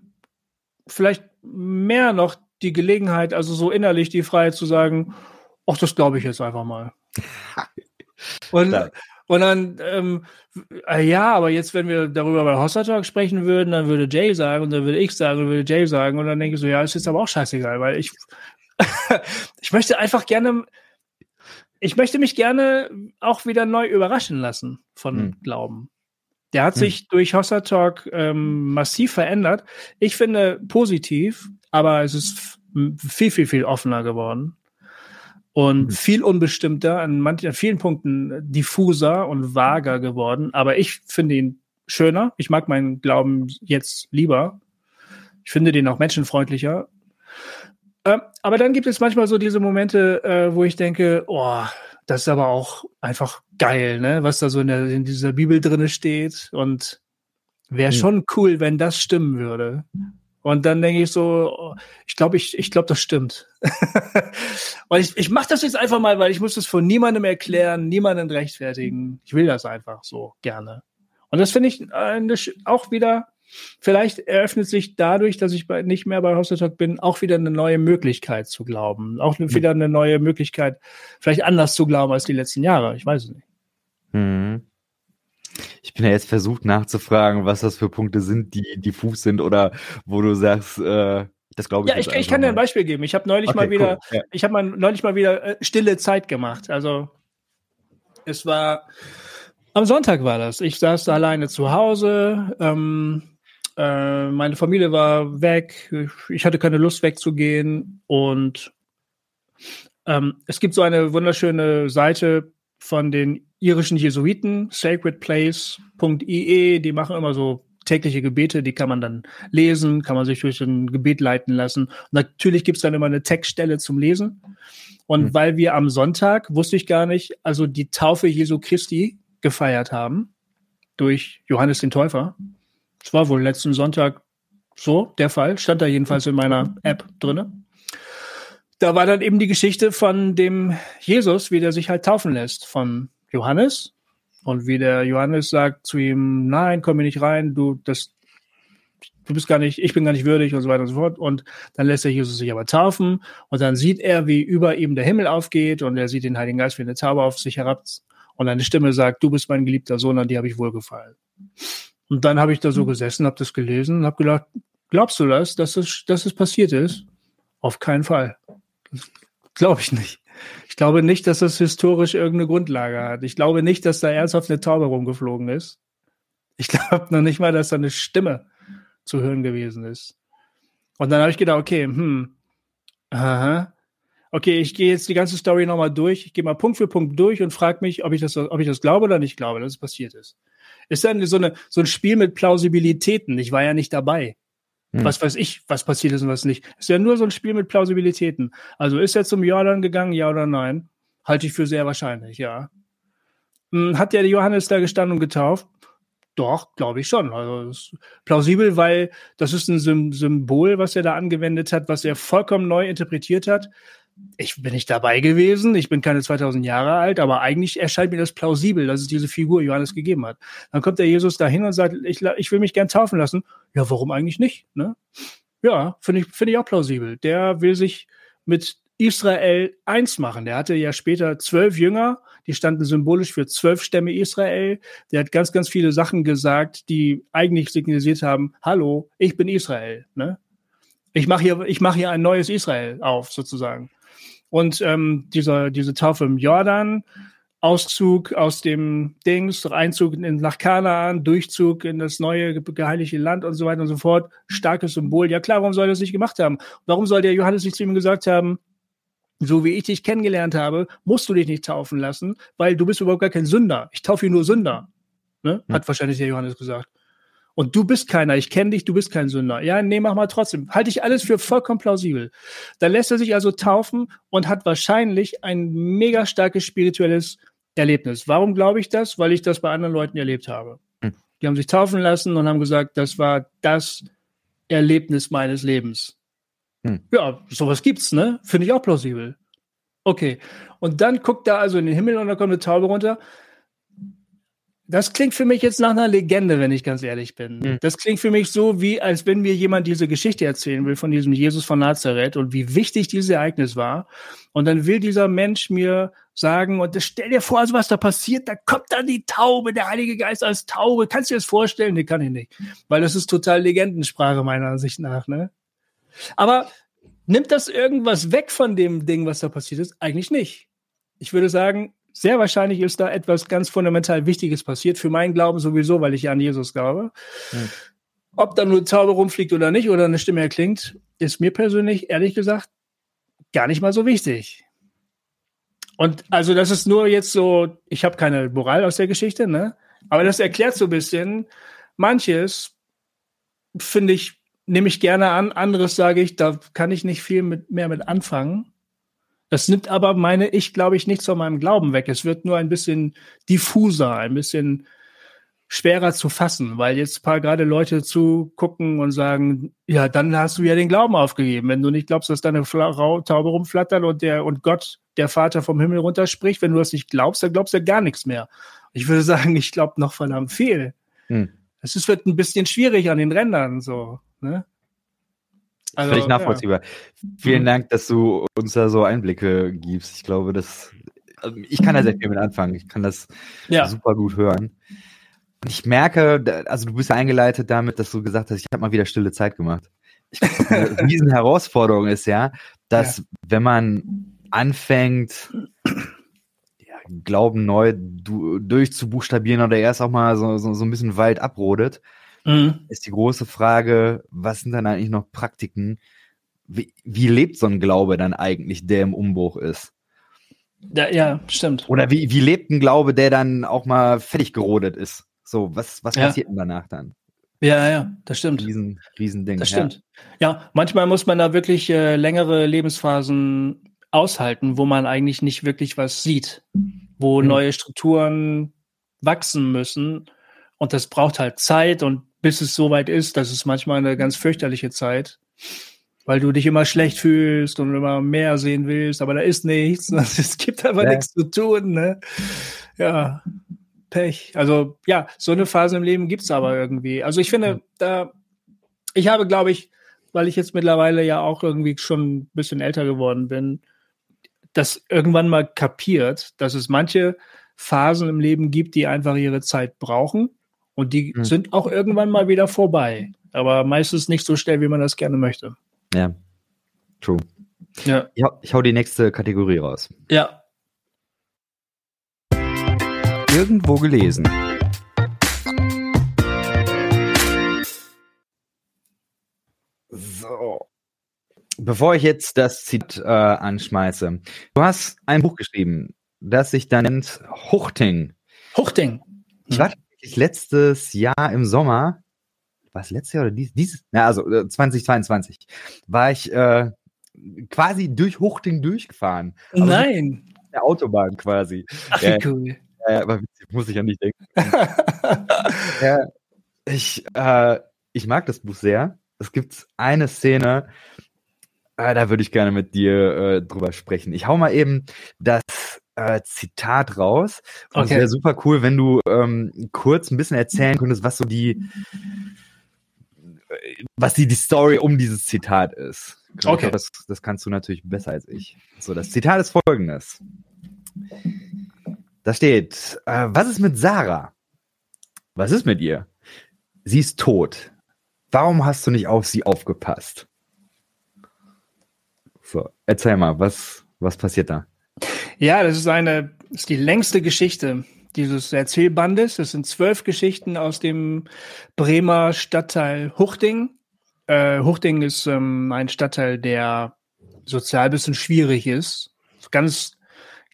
vielleicht mehr noch die Gelegenheit, also so innerlich die Freiheit zu sagen, ach, das glaube ich jetzt einfach mal. und, und dann, ähm, äh, ja, aber jetzt, wenn wir darüber bei Hossa Talk sprechen würden, dann würde Jay sagen und dann würde ich sagen und würde Jay sagen und dann denke ich so, ja, ist jetzt aber auch scheißegal, weil ich, ich möchte einfach gerne, ich möchte mich gerne auch wieder neu überraschen lassen von hm. Glauben. Der hat hm. sich durch Hossa Talk ähm, massiv verändert. Ich finde positiv, aber es ist viel, viel, viel offener geworden und mhm. viel unbestimmter, an manchen, an vielen Punkten diffuser und vager geworden. Aber ich finde ihn schöner. Ich mag meinen Glauben jetzt lieber. Ich finde den auch menschenfreundlicher. Äh, aber dann gibt es manchmal so diese Momente, äh, wo ich denke, oh, das ist aber auch einfach geil, ne? Was da so in, der, in dieser Bibel drinne steht. Und wäre mhm. schon cool, wenn das stimmen würde. Und dann denke ich so, ich glaube, ich, ich glaube, das stimmt. und ich, ich mache das jetzt einfach mal, weil ich muss das von niemandem erklären, niemanden rechtfertigen. Ich will das einfach so gerne. Und das finde ich äh, auch wieder, vielleicht eröffnet sich dadurch, dass ich bei, nicht mehr bei Hosteltalk bin, auch wieder eine neue Möglichkeit zu glauben. Auch wieder eine neue Möglichkeit, vielleicht anders zu glauben als die letzten Jahre. Ich weiß es nicht. Mhm. Ich bin ja jetzt versucht nachzufragen, was das für Punkte sind, die diffus sind oder wo du sagst, äh, das glaube ich. Ja, ich, ich kann dir ein Beispiel geben. Ich habe neulich okay, mal wieder, cool, ja. ich habe mal neulich mal wieder äh, stille Zeit gemacht. Also es war am Sonntag war das. Ich saß da alleine zu Hause. Ähm, äh, meine Familie war weg. Ich hatte keine Lust wegzugehen und ähm, es gibt so eine wunderschöne Seite von den irischen Jesuiten, sacredplace.ie, die machen immer so tägliche Gebete, die kann man dann lesen, kann man sich durch ein Gebet leiten lassen. Und natürlich gibt's dann immer eine Textstelle zum Lesen. Und mhm. weil wir am Sonntag, wusste ich gar nicht, also die Taufe Jesu Christi gefeiert haben durch Johannes den Täufer. Es war wohl letzten Sonntag so der Fall, stand da jedenfalls in meiner App drinne. Da war dann eben die Geschichte von dem Jesus, wie der sich halt taufen lässt von Johannes und wie der Johannes sagt zu ihm, nein, komm mir nicht rein, du, das, du bist gar nicht, ich bin gar nicht würdig und so weiter und so fort. Und dann lässt er Jesus sich aber taufen und dann sieht er, wie über ihm der Himmel aufgeht und er sieht den Heiligen Geist wie eine Taube auf sich herab und eine Stimme sagt, du bist mein geliebter Sohn, an dir habe ich wohlgefallen. Und dann habe ich da so hm. gesessen, habe das gelesen und habe gedacht, glaubst du das, dass es, dass es passiert ist? Auf keinen Fall. Glaube ich nicht. Ich glaube nicht, dass das historisch irgendeine Grundlage hat. Ich glaube nicht, dass da ernsthaft eine Taube rumgeflogen ist. Ich glaube noch nicht mal, dass da eine Stimme zu hören gewesen ist. Und dann habe ich gedacht, okay, hm, aha, okay, ich gehe jetzt die ganze Story nochmal durch. Ich gehe mal Punkt für Punkt durch und frage mich, ob ich das, ob ich das glaube oder nicht glaube, dass es passiert ist. Ist dann so, eine, so ein Spiel mit Plausibilitäten. Ich war ja nicht dabei. Hm. Was weiß ich, was passiert ist und was nicht. Ist ja nur so ein Spiel mit Plausibilitäten. Also ist er zum Jordan gegangen, ja oder nein? Halte ich für sehr wahrscheinlich, ja. Hm, hat der Johannes da gestanden und getauft? Doch, glaube ich schon. Also plausibel, weil das ist ein Symbol, was er da angewendet hat, was er vollkommen neu interpretiert hat ich bin nicht dabei gewesen, ich bin keine 2000 Jahre alt, aber eigentlich erscheint mir das plausibel, dass es diese Figur Johannes gegeben hat. Dann kommt der Jesus dahin und sagt, ich, ich will mich gern taufen lassen. Ja, warum eigentlich nicht? Ne? Ja, finde ich, finde ich auch plausibel. Der will sich mit Israel eins machen. Der hatte ja später zwölf Jünger, die standen symbolisch für zwölf Stämme Israel. Der hat ganz, ganz viele Sachen gesagt, die eigentlich signalisiert haben, hallo, ich bin Israel. Ne? Ich mache hier, ich mache hier ein neues Israel auf, sozusagen. Und ähm, dieser, diese Taufe im Jordan, Auszug aus dem Dings, Einzug in, nach Kanaan, Durchzug in das neue geheiligte Land und so weiter und so fort. Starkes Symbol. Ja klar, warum soll er das nicht gemacht haben? Warum soll der Johannes nicht zu ihm gesagt haben, so wie ich dich kennengelernt habe, musst du dich nicht taufen lassen, weil du bist überhaupt gar kein Sünder. Ich taufe hier nur Sünder. Ne? Hat hm. wahrscheinlich der Johannes gesagt. Und du bist keiner, ich kenne dich, du bist kein Sünder. Ja, nee, mach mal trotzdem. Halte ich alles für vollkommen plausibel. Dann lässt er sich also taufen und hat wahrscheinlich ein mega starkes spirituelles Erlebnis. Warum glaube ich das? Weil ich das bei anderen Leuten erlebt habe. Hm. Die haben sich taufen lassen und haben gesagt, das war das Erlebnis meines Lebens. Hm. Ja, sowas gibt's, ne? Finde ich auch plausibel. Okay. Und dann guckt er also in den Himmel und da kommt eine Taube runter das klingt für mich jetzt nach einer Legende, wenn ich ganz ehrlich bin. Mhm. Das klingt für mich so, wie als wenn mir jemand diese Geschichte erzählen will von diesem Jesus von Nazareth und wie wichtig dieses Ereignis war. Und dann will dieser Mensch mir sagen, und das, stell dir vor, also was da passiert, da kommt dann die Taube, der Heilige Geist als Taube. Kannst du dir das vorstellen? Nee, kann ich nicht. Weil das ist total Legendensprache meiner Ansicht nach, ne? Aber nimmt das irgendwas weg von dem Ding, was da passiert ist? Eigentlich nicht. Ich würde sagen, sehr wahrscheinlich ist da etwas ganz fundamental Wichtiges passiert, für meinen Glauben sowieso, weil ich ja an Jesus glaube. Hm. Ob da nur Zauber rumfliegt oder nicht oder eine Stimme erklingt, ist mir persönlich, ehrlich gesagt, gar nicht mal so wichtig. Und also das ist nur jetzt so, ich habe keine Moral aus der Geschichte, ne? Aber das erklärt so ein bisschen manches, finde ich, nehme ich gerne an, anderes sage ich, da kann ich nicht viel mit, mehr mit anfangen. Das nimmt aber meine ich, glaube ich, nichts von meinem Glauben weg. Es wird nur ein bisschen diffuser, ein bisschen schwerer zu fassen, weil jetzt paar gerade Leute zugucken und sagen, ja, dann hast du ja den Glauben aufgegeben. Wenn du nicht glaubst, dass deine Frau Taube rumflattert und der und Gott, der Vater vom Himmel runterspricht, wenn du das nicht glaubst, dann glaubst du ja gar nichts mehr. Ich würde sagen, ich glaube noch verdammt viel. Hm. Es ist, wird ein bisschen schwierig an den Rändern, so, ne? Also, Völlig nachvollziehbar. Ja. Vielen mhm. Dank, dass du uns da so Einblicke gibst. Ich glaube, das, also ich kann da sehr viel mit anfangen. Ich kann das ja. super gut hören. Und ich merke, also du bist eingeleitet damit, dass du gesagt hast, ich habe mal wieder stille Zeit gemacht. Ich glaube, eine riesen Herausforderung ist ja, dass ja. wenn man anfängt, ja, Glauben neu du, durchzubuchstabieren oder erst auch mal so, so, so ein bisschen weit abrodet, mhm. ist die große Frage, was sind dann eigentlich noch Praktiken? Wie, wie lebt so ein Glaube dann eigentlich, der im Umbruch ist? Ja, ja, stimmt. Oder wie, wie lebt ein Glaube, der dann auch mal fertig gerodet ist? So, was, was ja. passiert denn danach dann? Ja, ja, das stimmt. Riesen, Riesending. Das stimmt. Ja. ja, manchmal muss man da wirklich äh, längere Lebensphasen aushalten, wo man eigentlich nicht wirklich was sieht, wo mhm. neue Strukturen wachsen müssen Und das braucht halt Zeit und bis es soweit ist, das ist manchmal eine ganz fürchterliche Zeit, weil du dich immer schlecht fühlst und immer mehr sehen willst, aber da ist nichts. Es gibt aber ja. nichts zu tun, ne? Ja, Pech. Also ja, so eine Phase im Leben gibt's aber irgendwie. Also ich finde, da, ich habe, glaube ich, weil ich jetzt mittlerweile ja auch irgendwie schon ein bisschen älter geworden bin, das irgendwann mal kapiert, dass es manche Phasen im Leben gibt, die einfach ihre Zeit brauchen und die mhm. sind auch irgendwann mal wieder vorbei. Aber meistens nicht so schnell, wie man das gerne möchte. Ja, true. Ja. Ich, hau, ich hau die nächste Kategorie raus. Ja. Irgendwo gelesen. So. Bevor ich jetzt das Zitat äh, anschmeiße, du hast ein Buch geschrieben, das sich da nennt Huchting. Huchting. Ich war tatsächlich letztes Jahr im Sommer, war es letztes Jahr oder dies, dieses? Ja, also 2022, äh, war ich äh, quasi durch Huchting durchgefahren. Nein. Der Autobahn quasi. Ach, wie äh, cool. Äh, aber muss ich ja nicht denken. ja, ich, äh, ich mag das Buch sehr. Es gibt eine Szene, äh, da würde ich gerne mit dir äh, drüber sprechen. Ich hau mal eben das äh, Zitat raus. Und okay. es wäre super cool, wenn du ähm, kurz ein bisschen erzählen könntest, was so die, was die, die Story um dieses Zitat ist. Okay. Glaub, das, das kannst du natürlich besser als ich. So, das Zitat ist folgendes. Da steht, äh, was ist mit Sarah? Was ist mit ihr? Sie ist tot. Warum hast du nicht auf sie aufgepasst? So, erzähl mal, was, was passiert da? Ja, das ist eine, das ist die längste Geschichte dieses Erzählbandes. Das sind zwölf Geschichten aus dem Bremer Stadtteil Huchting. Äh, Huchting ist ähm, ein Stadtteil, der sozial ein bisschen schwierig ist. Ganz,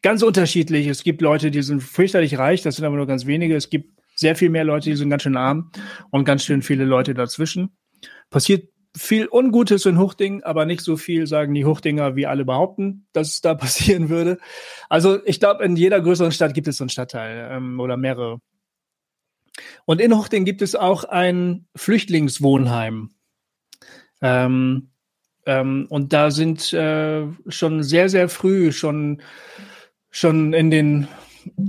ganz unterschiedlich. Es gibt Leute, die sind fürchterlich reich, das sind aber nur ganz wenige. Es gibt sehr viel mehr Leute, die sind ganz schön arm und ganz schön viele Leute dazwischen. Passiert viel Ungutes in Huchting, aber nicht so viel, sagen die Huchtinger, wie alle behaupten, dass es da passieren würde. Also ich glaube, in jeder größeren Stadt gibt es so einen Stadtteil ähm, oder mehrere. Und in Huchting gibt es auch ein Flüchtlingswohnheim. Ähm, ähm, und da sind äh, schon sehr, sehr früh, schon, schon in den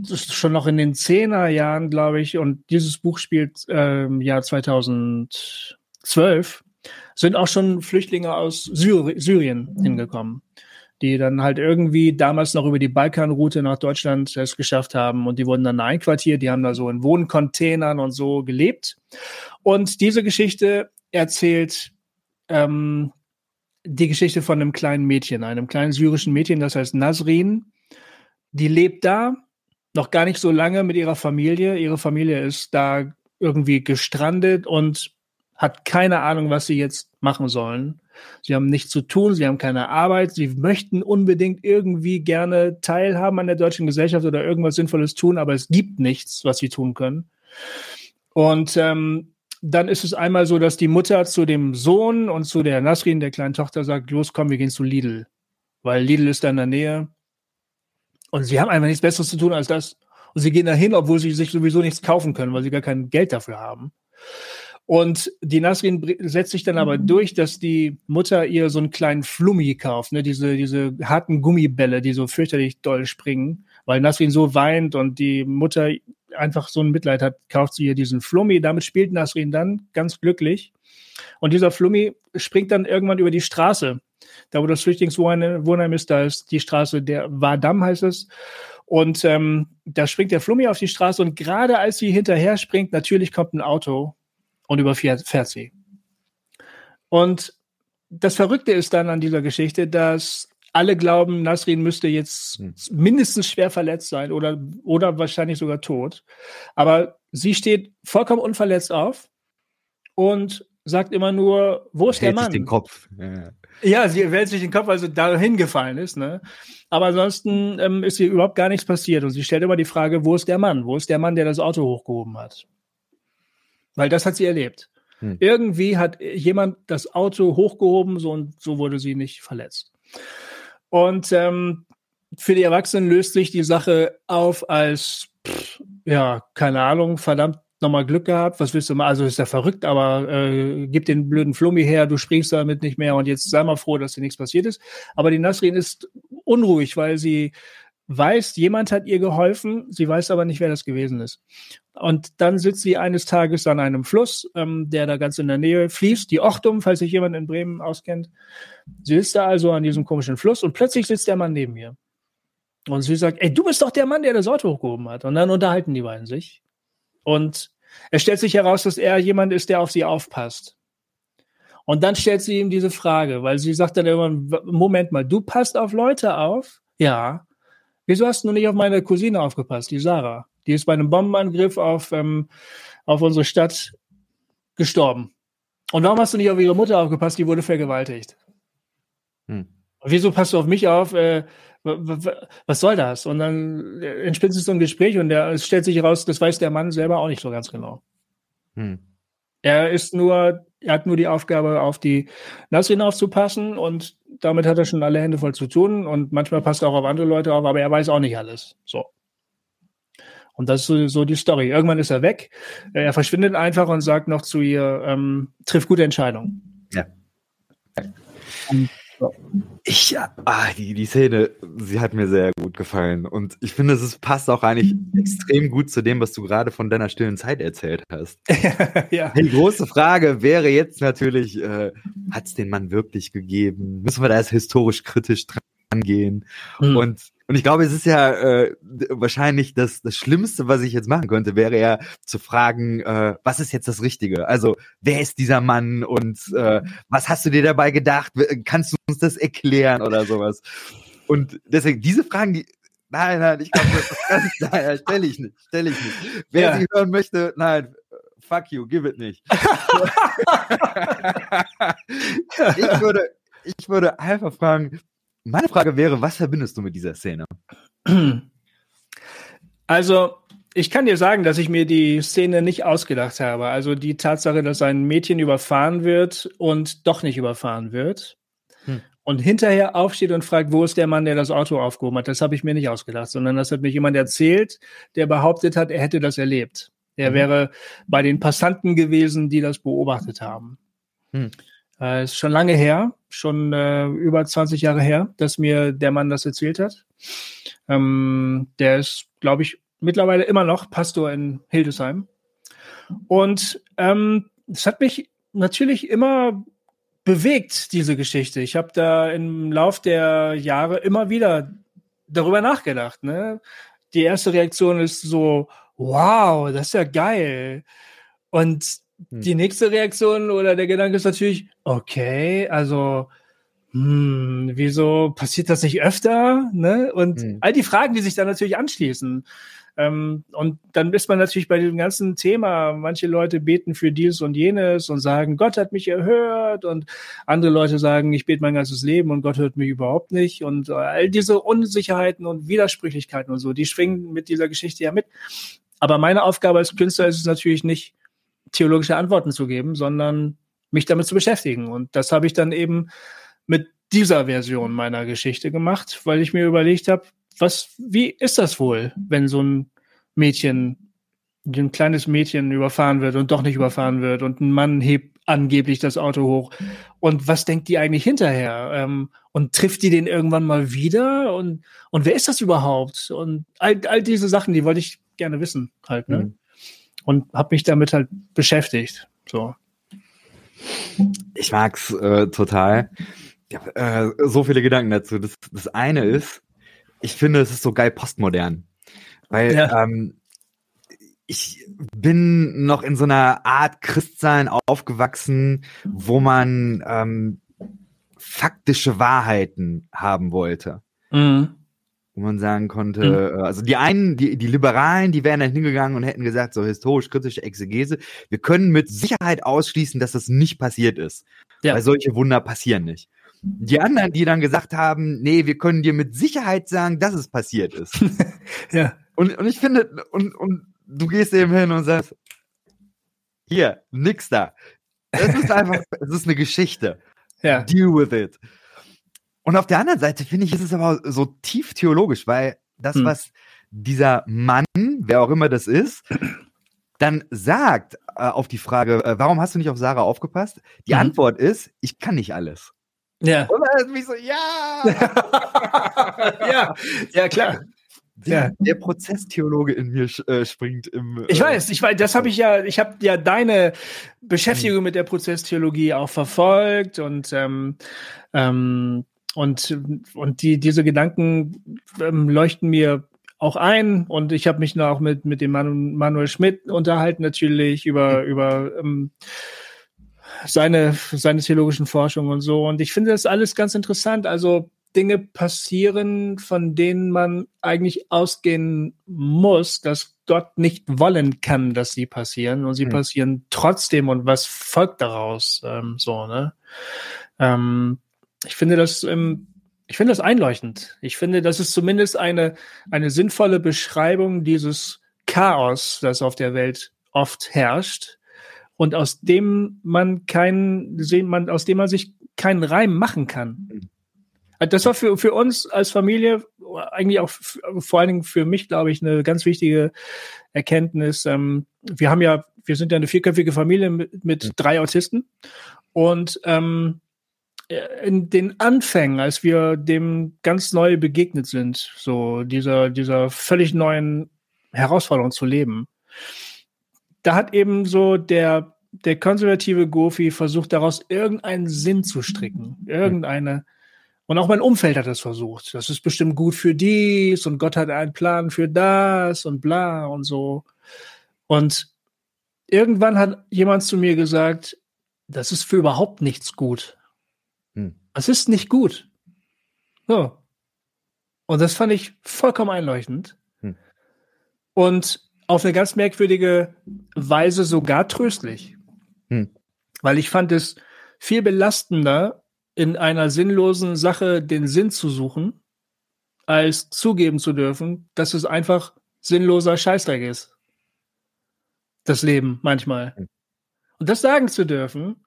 schon noch in den Zehnerjahren, glaube ich, und dieses Buch spielt im Jahr 2012, sind auch schon Flüchtlinge aus Syri Syrien hingekommen, die dann halt irgendwie damals noch über die Balkanroute nach Deutschland es geschafft haben und die wurden dann einquartiert, die haben da so in Wohncontainern und so gelebt. Und diese Geschichte erzählt ähm, die Geschichte von einem kleinen Mädchen, einem kleinen syrischen Mädchen, das heißt Nasrin. Die lebt da noch gar nicht so lange mit ihrer Familie. Ihre Familie ist da irgendwie gestrandet und hat keine Ahnung, was sie jetzt machen sollen. Sie haben nichts zu tun, sie haben keine Arbeit, sie möchten unbedingt irgendwie gerne teilhaben an der deutschen Gesellschaft oder irgendwas Sinnvolles tun, aber es gibt nichts, was sie tun können. Und ähm, dann ist es einmal so, dass die Mutter zu dem Sohn und zu der Nasrin, der kleinen Tochter, sagt, los, komm, wir gehen zu Lidl. Weil Lidl ist da in der Nähe. Und sie haben einfach nichts Besseres zu tun als das. Und sie gehen dahin, obwohl sie sich sowieso nichts kaufen können, weil sie gar kein Geld dafür haben. Und die Nasrin setzt sich dann aber durch, dass die Mutter ihr so einen kleinen Flummi kauft, ne? diese, diese harten Gummibälle, die so fürchterlich doll springen, weil Nasrin so weint und die Mutter einfach so ein Mitleid hat, kauft sie ihr diesen Flummi. Damit spielt Nasrin dann ganz glücklich. Und dieser Flummi springt dann irgendwann über die Straße. Da, wo das Flüchtlingswohnheim ist, da ist die Straße, der Wadam heißt es. Und ähm, da springt der Flummi auf die Straße und gerade als sie hinterher springt, natürlich kommt ein Auto und überfährt sie. Und das Verrückte ist dann an dieser Geschichte, dass alle glauben, Nasrin müsste jetzt hm. mindestens schwer verletzt sein oder, oder wahrscheinlich sogar tot. Aber sie steht vollkommen unverletzt auf und sagt immer nur, wo ist Hält der Mann? Sich den Kopf. Ja. ja, sie wälzt sich den Kopf, weil sie da hingefallen ist. Ne? Aber ansonsten ähm, ist ihr überhaupt gar nichts passiert. Und sie stellt immer die Frage, wo ist der Mann? Wo ist der Mann, der das Auto hochgehoben hat? Weil das hat sie erlebt. Hm. Irgendwie hat jemand das Auto hochgehoben, so und so wurde sie nicht verletzt. Und ähm, für die Erwachsenen löst sich die Sache auf als, pff, ja, keine Ahnung, verdammt nochmal Glück gehabt, was willst du mal, also ist ja verrückt, aber äh, gib den blöden Flummi her, du sprichst damit nicht mehr und jetzt sei mal froh, dass dir nichts passiert ist. Aber die Nasrin ist unruhig, weil sie weiß, jemand hat ihr geholfen, sie weiß aber nicht, wer das gewesen ist. Und dann sitzt sie eines Tages an einem Fluss, ähm, der da ganz in der Nähe fließt, die Ochtum, falls sich jemand in Bremen auskennt. Sie sitzt da also an diesem komischen Fluss und plötzlich sitzt der Mann neben ihr. Und sie sagt, ey, du bist doch der Mann, der das Auto hochgehoben hat. Und dann unterhalten die beiden sich. Und es stellt sich heraus, dass er jemand ist, der auf sie aufpasst. Und dann stellt sie ihm diese Frage, weil sie sagt dann irgendwann, Moment mal, du passt auf Leute auf? Ja. Wieso hast du nicht auf meine Cousine aufgepasst, die Sarah? Die ist bei einem Bombenangriff auf, ähm, auf unsere Stadt gestorben. Und warum hast du nicht auf ihre Mutter aufgepasst? Die wurde vergewaltigt. Hm. Wieso passt du auf mich auf? Äh, was soll das? Und dann entspinnt sich so ein Gespräch und der, es stellt sich heraus, das weiß der Mann selber auch nicht so ganz genau. Hm. Er ist nur, er hat nur die Aufgabe, auf die Nasrin aufzupassen und damit hat er schon alle Hände voll zu tun und manchmal passt er auch auf andere Leute auf, aber er weiß auch nicht alles. So. Und das ist so, die Story. Irgendwann ist er weg. Er verschwindet einfach und sagt noch zu ihr, ähm, triff gute Entscheidungen. Ja. Und ich, ah, die, die Szene, sie hat mir sehr gut gefallen. Und ich finde, es passt auch eigentlich extrem gut zu dem, was du gerade von deiner stillen Zeit erzählt hast. ja. Die große Frage wäre jetzt natürlich, äh, hat es den Mann wirklich gegeben? Müssen wir da jetzt historisch kritisch dran gehen? Mhm. Und und ich glaube, es ist ja äh, wahrscheinlich das, das Schlimmste, was ich jetzt machen könnte, wäre ja zu fragen, äh, was ist jetzt das Richtige? Also, wer ist dieser Mann und äh, was hast du dir dabei gedacht? Kannst du uns das erklären oder sowas? Und deswegen, diese Fragen, die, nein, nein, ich glaube, das ganz, nein, stelle ich nicht, stelle ich nicht. Wer ja. sie hören möchte, nein, fuck you, give it nicht. ich würde, ich würde einfach fragen, meine Frage wäre, was verbindest du mit dieser Szene? Also, ich kann dir sagen, dass ich mir die Szene nicht ausgedacht habe. Also die Tatsache, dass ein Mädchen überfahren wird und doch nicht überfahren wird. Hm. Und hinterher aufsteht und fragt, wo ist der Mann, der das Auto aufgehoben hat? Das habe ich mir nicht ausgedacht, sondern das hat mir jemand erzählt, der behauptet hat, er hätte das erlebt. Er mhm. wäre bei den Passanten gewesen, die das beobachtet haben. Hm. Äh, ist schon lange her, schon äh, über 20 Jahre her, dass mir der Mann das erzählt hat. Ähm, der ist, glaube ich, mittlerweile immer noch Pastor in Hildesheim. Und ähm, hat mich natürlich immer bewegt, diese Geschichte. Ich habe da im Lauf der Jahre immer wieder darüber nachgedacht. Ne? Die erste Reaktion ist so, wow, das ist ja geil. Und. Die nächste Reaktion oder der Gedanke ist natürlich, okay, also hm, wieso passiert das nicht öfter? Ne? Und hm. all die Fragen, die sich da natürlich anschließen. Ähm, und dann ist man natürlich bei diesem ganzen Thema, manche Leute beten für dies und jenes und sagen, Gott hat mich erhört und andere Leute sagen, ich bete mein ganzes Leben und Gott hört mich überhaupt nicht und äh, all diese Unsicherheiten und Widersprüchlichkeiten und so, die schwingen mit dieser Geschichte ja mit. Aber meine Aufgabe als Künstler ist es natürlich nicht, theologische Antworten zu geben, sondern mich damit zu beschäftigen. Und das habe ich dann eben mit dieser Version meiner Geschichte gemacht, weil ich mir überlegt habe, was, wie ist das wohl, wenn so ein Mädchen, ein kleines Mädchen überfahren wird und doch nicht überfahren wird und ein Mann hebt angeblich das Auto hoch. Und was denkt die eigentlich hinterher? Ähm, und trifft die den irgendwann mal wieder? Und, und wer ist das überhaupt? Und all, all diese Sachen, die wollte ich gerne wissen halt, ne? Mhm und habe mich damit halt beschäftigt. So. Ich mag's äh, total. Ich hab, äh, so viele Gedanken dazu. Das, das eine ist, ich finde, es ist so geil postmodern. Weil ja. ähm, ich bin noch in so einer Art Christsein aufgewachsen, wo man ähm, faktische Wahrheiten haben wollte. Mhm wo man sagen konnte, mhm. also die einen, die, die Liberalen, die wären dann hingegangen und hätten gesagt, so historisch-kritische Exegese, wir können mit Sicherheit ausschließen, dass das nicht passiert ist. Ja. Weil solche Wunder passieren nicht. Die anderen, die dann gesagt haben, nee, wir können dir mit Sicherheit sagen, dass es passiert ist. ja. Und, und ich finde, und, und du gehst eben hin und sagst, hier, nix da. Es ist einfach, es ist eine Geschichte. Ja. Deal with it. Und auf der anderen Seite finde ich, ist es aber so tief theologisch, weil das, hm. was dieser Mann, wer auch immer das ist, dann sagt äh, auf die Frage, äh, warum hast du nicht auf Sarah aufgepasst? Die mhm. Antwort ist, ich kann nicht alles. Ja. Und dann ist mich so, ja. ja, ja, klar. Der, der Prozesstheologe in mir äh, springt im. ich weiß, ich weiß, das habe ich ja, ich habe ja deine Beschäftigung mhm. mit der Prozesstheologie auch verfolgt und ähm, ähm, und und die diese Gedanken ähm, leuchten mir auch ein und ich habe mich noch mit mit dem Manu, Manuel Schmidt unterhalten natürlich über mhm. über ähm, seine seine theologischen Forschungen und so und ich finde das alles ganz interessant. Also Dinge passieren, von denen man eigentlich ausgehen muss, dass Gott nicht wollen kann, dass sie passieren und sie mhm. passieren trotzdem und was folgt daraus ähm, so ne ähm, ich finde das ähm, ich finde das einleuchtend ich finde das ist zumindest eine eine sinnvolle Beschreibung dieses Chaos das auf der Welt oft herrscht und aus dem man keinen man aus dem man sich keinen Reim machen kann mhm. Das war für, für uns als Familie, eigentlich auch vor allen Dingen für mich, glaube ich, eine ganz wichtige Erkenntnis. Ähm, wir haben ja, wir sind ja eine vierköpfige Familie mit, mit mhm. drei Autisten. Und ähm, in den Anfängen, als wir dem ganz neu begegnet sind, so dieser, dieser völlig neuen Herausforderung zu leben, da hat eben so der, der konservative Gofi versucht, daraus irgendeinen Sinn zu stricken, irgendeine, und auch mein Umfeld hat das versucht. Das ist bestimmt gut für dies und Gott hat einen Plan für das und bla und so. Und irgendwann hat jemand zu mir gesagt, das ist für überhaupt nichts gut. Es ist nicht gut. So. Und das fand ich vollkommen einleuchtend. Hm. Und auf eine ganz merkwürdige Weise sogar tröstlich. Hm. Weil ich fand es viel belastender, in einer sinnlosen Sache den Sinn zu suchen, als zugeben zu dürfen, dass es einfach sinnloser Scheißdreck ist. Das Leben manchmal. Hm. Und das sagen zu dürfen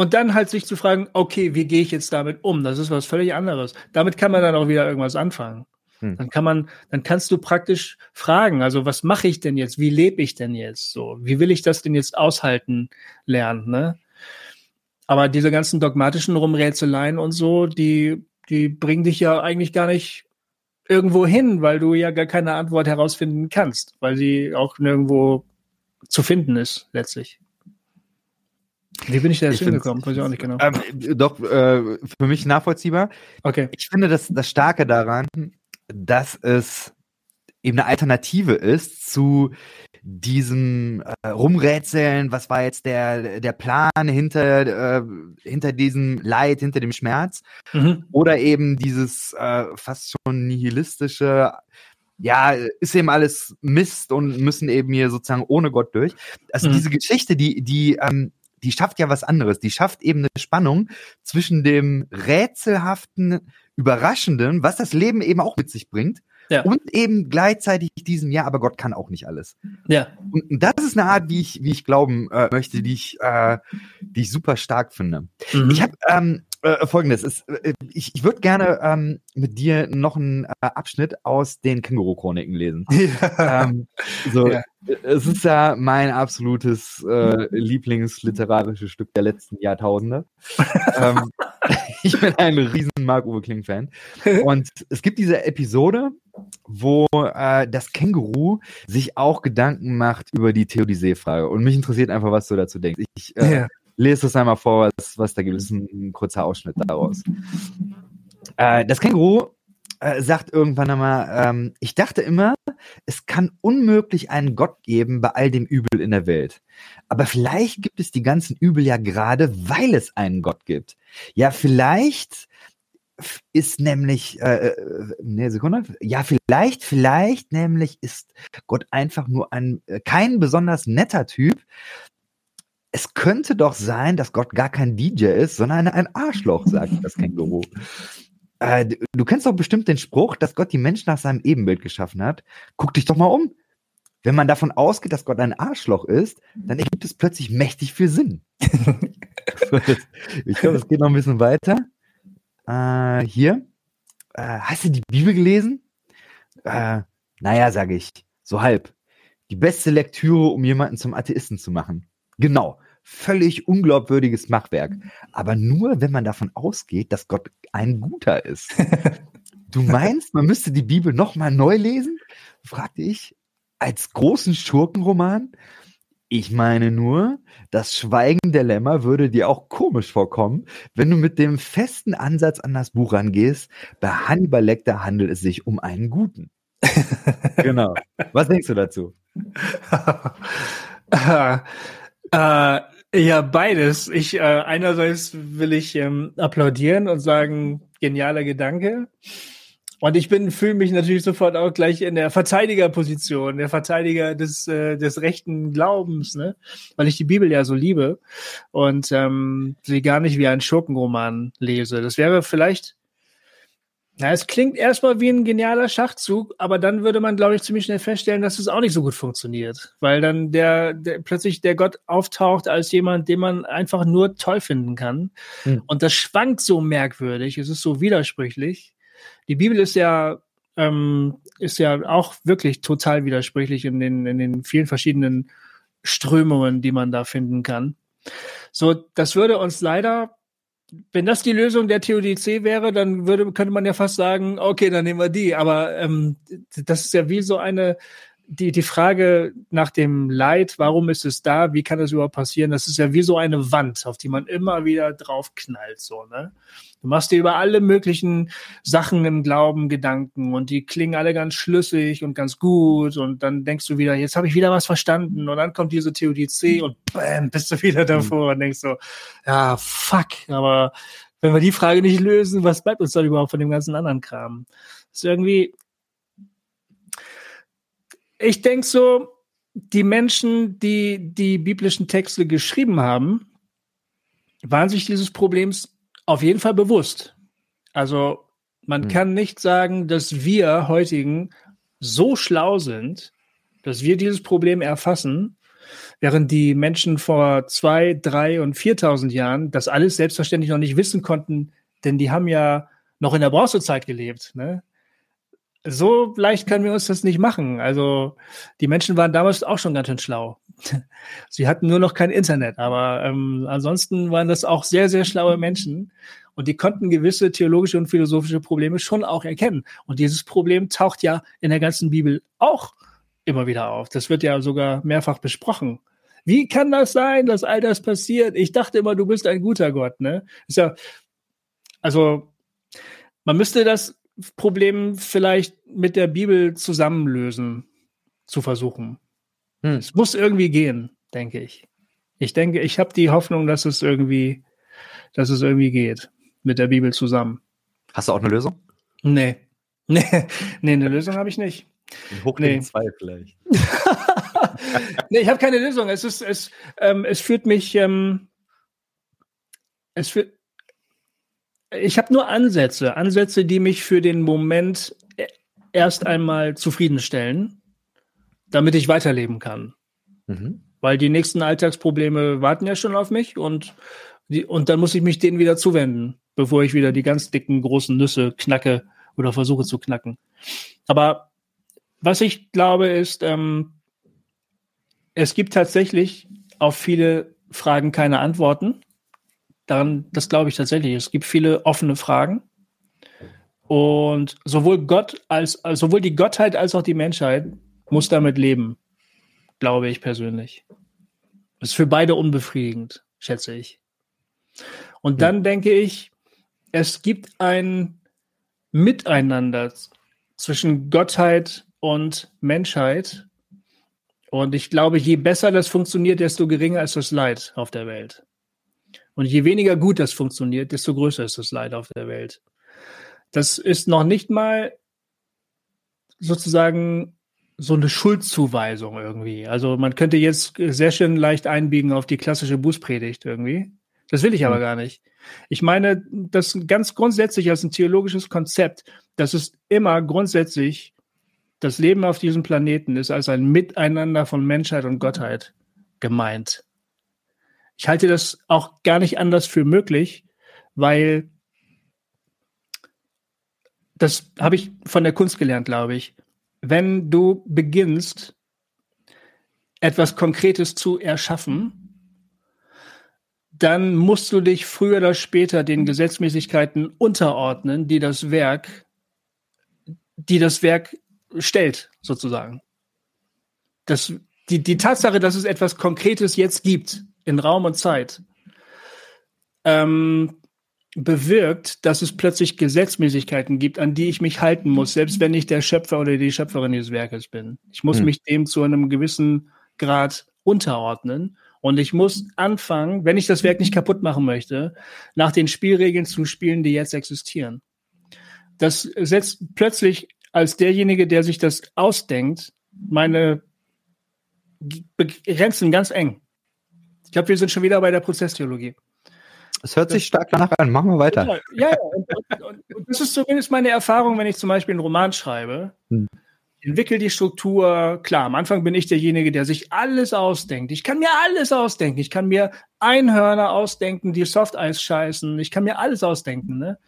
und dann halt sich zu fragen, okay, wie gehe ich jetzt damit um? Das ist was völlig anderes. Damit kann man dann auch wieder irgendwas anfangen. Hm. Dann kann man, dann kannst du praktisch fragen, also was mache ich denn jetzt? Wie lebe ich denn jetzt? So, wie will ich das denn jetzt aushalten lernen? Ne? Aber diese ganzen dogmatischen Rumrätseleien und so, die, die bringen dich ja eigentlich gar nicht irgendwo hin, weil du ja gar keine Antwort herausfinden kannst, weil sie auch nirgendwo zu finden ist, letztlich. Wie bin ich da jetzt hingekommen? Weiß ich auch nicht genau. Ähm, doch, äh, für mich nachvollziehbar. Okay. Ich finde das, das Starke daran, dass es eben eine Alternative ist zu diesem äh, Rumrätseln, was war jetzt der, der Plan hinter, äh, hinter diesem Leid, hinter dem Schmerz, mhm. oder eben dieses äh, fast schon nihilistische, ja, ist eben alles Mist und müssen eben hier sozusagen ohne Gott durch. Also mhm. diese Geschichte, die, die, ähm, die schafft ja was anderes. Die schafft eben eine Spannung zwischen dem rätselhaften, überraschenden, was das Leben eben auch mit sich bringt, ja. Und eben gleichzeitig diesem, ja, aber Gott kann auch nicht alles. Ja. Und, das ist eine Art, wie ich, wie ich glauben äh, möchte, die ich, äh, die ich super stark finde. Mhm. Ich habe ähm, äh, folgendes, ist, äh, ich, ich würde gerne ähm, mit dir noch einen äh, Abschnitt aus den Känguru-Chroniken lesen. Ja. Ähm, so, ja. Es ist ja mein absolutes äh, Lieblingsliterarisches Stück der letzten Jahrtausende. ähm, ich bin ein riesen Marc-Uwe Kling-Fan. Und es gibt diese Episode, wo äh, das Känguru sich auch Gedanken macht über die Theodizee-Frage. Und mich interessiert einfach, was du dazu denkst. Ich äh, ja. Lese es einmal vor, was, was da gibt. Es ist ein kurzer Ausschnitt daraus. Äh, das Känguru äh, sagt irgendwann einmal, ähm, ich dachte immer, es kann unmöglich einen Gott geben bei all dem Übel in der Welt. Aber vielleicht gibt es die ganzen Übel ja gerade, weil es einen Gott gibt. Ja, vielleicht ist nämlich, äh, ne Sekunde, ja, vielleicht, vielleicht nämlich ist Gott einfach nur ein, äh, kein besonders netter Typ. Es könnte doch sein, dass Gott gar kein DJ ist, sondern ein Arschloch, sagt das Känguru. Äh, du kennst doch bestimmt den Spruch, dass Gott die Menschen nach seinem Ebenbild geschaffen hat. Guck dich doch mal um. Wenn man davon ausgeht, dass Gott ein Arschloch ist, dann ergibt es plötzlich mächtig viel Sinn. ich glaube, es geht noch ein bisschen weiter. Äh, hier. Äh, hast du die Bibel gelesen? Äh, naja, sage ich. So halb. die beste Lektüre, um jemanden zum Atheisten zu machen. Genau. Völlig unglaubwürdiges Machwerk. Aber nur, wenn man davon ausgeht, dass Gott ein Guter ist. Du meinst, man müsste die Bibel nochmal neu lesen? fragte ich. Als großen Schurkenroman? Ich meine nur, das Schweigen der Lämmer würde dir auch komisch vorkommen, wenn du mit dem festen Ansatz an das Buch rangehst. Bei Hannibal Lecter handelt es sich um einen Guten. genau. Was denkst du dazu? äh, ja, beides. Ich äh, einerseits will ich ähm, applaudieren und sagen, genialer Gedanke. Und ich bin, fühle mich natürlich sofort auch gleich in der Verteidigerposition, der Verteidiger des, äh, des rechten Glaubens, ne? Weil ich die Bibel ja so liebe und ähm, sie gar nicht wie ein Schurkenroman lese. Das wäre vielleicht ja, es klingt erstmal wie ein genialer Schachzug, aber dann würde man, glaube ich, ziemlich schnell feststellen, dass es auch nicht so gut funktioniert, weil dann der, der plötzlich der Gott auftaucht als jemand, den man einfach nur toll finden kann. Hm. Und das schwankt so merkwürdig, es ist so widersprüchlich. Die Bibel ist ja ähm, ist ja auch wirklich total widersprüchlich in den in den vielen verschiedenen Strömungen, die man da finden kann. So, das würde uns leider wenn das die Lösung der Theodizee wäre, dann würde, könnte man ja fast sagen, okay, dann nehmen wir die. Aber ähm, das ist ja wie so eine, die, die Frage nach dem Leid, warum ist es da, wie kann das überhaupt passieren, das ist ja wie so eine Wand, auf die man immer wieder draufknallt, so, ne? Du machst dir über alle möglichen Sachen im Glauben Gedanken und die klingen alle ganz schlüssig und ganz gut und dann denkst du wieder, jetzt habe ich wieder was verstanden und dann kommt diese Theodizee und bam, bist du wieder davor mhm. und denkst so, ja, fuck, aber wenn wir die Frage nicht lösen, was bleibt uns dann überhaupt von dem ganzen anderen Kram? Das ist irgendwie, ich denke so, die Menschen, die die biblischen Texte geschrieben haben, waren sich dieses Problems auf jeden Fall bewusst. Also man hm. kann nicht sagen, dass wir heutigen so schlau sind, dass wir dieses Problem erfassen, während die Menschen vor zwei, drei und viertausend Jahren das alles selbstverständlich noch nicht wissen konnten, denn die haben ja noch in der Bronzezeit gelebt. Ne? So leicht können wir uns das nicht machen. Also die Menschen waren damals auch schon ganz schön schlau. Sie hatten nur noch kein Internet, aber ähm, ansonsten waren das auch sehr, sehr schlaue Menschen und die konnten gewisse theologische und philosophische Probleme schon auch erkennen. Und dieses Problem taucht ja in der ganzen Bibel auch immer wieder auf. Das wird ja sogar mehrfach besprochen. Wie kann das sein, dass all das passiert? Ich dachte immer, du bist ein guter Gott, ne? Ist ja, also, man müsste das Problem vielleicht mit der Bibel zusammenlösen, zu versuchen. Hm. Es muss irgendwie gehen, denke ich. Ich denke, ich habe die Hoffnung, dass es irgendwie, dass es irgendwie geht mit der Bibel zusammen. Hast du auch eine Lösung? Nee. Nee, nee eine Lösung habe ich nicht. Hoch nee. zwei vielleicht. nee, ich habe keine Lösung. Es ist, es, ähm, es führt mich, ähm, es führt, ich habe nur Ansätze, Ansätze, die mich für den Moment e-, erst einmal zufriedenstellen damit ich weiterleben kann. Mhm. Weil die nächsten Alltagsprobleme warten ja schon auf mich und, die, und dann muss ich mich denen wieder zuwenden, bevor ich wieder die ganz dicken, großen Nüsse knacke oder versuche zu knacken. Aber was ich glaube ist, ähm, es gibt tatsächlich auf viele Fragen keine Antworten. Daran, das glaube ich tatsächlich. Es gibt viele offene Fragen. Und sowohl Gott als, als sowohl die Gottheit als auch die Menschheit muss damit leben, glaube ich persönlich. Das ist für beide unbefriedigend, schätze ich. Und dann denke ich, es gibt ein Miteinander zwischen Gottheit und Menschheit. Und ich glaube, je besser das funktioniert, desto geringer ist das Leid auf der Welt. Und je weniger gut das funktioniert, desto größer ist das Leid auf der Welt. Das ist noch nicht mal sozusagen so eine Schuldzuweisung irgendwie. Also man könnte jetzt sehr schön leicht einbiegen auf die klassische Bußpredigt irgendwie. Das will ich aber mhm. gar nicht. Ich meine, das ganz grundsätzlich als ein theologisches Konzept, das ist immer grundsätzlich das Leben auf diesem Planeten ist als ein Miteinander von Menschheit und Gottheit gemeint. Ich halte das auch gar nicht anders für möglich, weil das habe ich von der Kunst gelernt, glaube ich wenn du beginnst, etwas Konkretes zu erschaffen, dann musst du dich früher oder später den Gesetzmäßigkeiten unterordnen, die das Werk, die das Werk stellt, sozusagen. Das, die, die Tatsache, dass es etwas Konkretes jetzt gibt, in Raum und Zeit, ähm, bewirkt, dass es plötzlich Gesetzmäßigkeiten gibt, an die ich mich halten muss, selbst wenn ich der Schöpfer oder die Schöpferin dieses Werkes bin. Ich muss hm. mich dem zu einem gewissen Grad unterordnen. Und ich muss anfangen, wenn ich das Werk nicht kaputt machen möchte, nach den Spielregeln zu spielen, die jetzt existieren. Das setzt plötzlich als derjenige, der sich das ausdenkt, meine Grenzen ganz eng. Ich glaube, wir sind schon wieder bei der Prozesstheologie. Es hört sich stark danach an. Machen wir weiter. Ja, ja. Und, und, und, das ist zumindest meine Erfahrung, wenn ich zum Beispiel einen Roman schreibe. Hm. Entwickel die Struktur. Klar, am Anfang bin ich derjenige, der sich alles ausdenkt. Ich kann mir alles ausdenken. Ich kann mir Einhörner ausdenken, die Softeis scheißen. Ich kann mir alles ausdenken. Ne?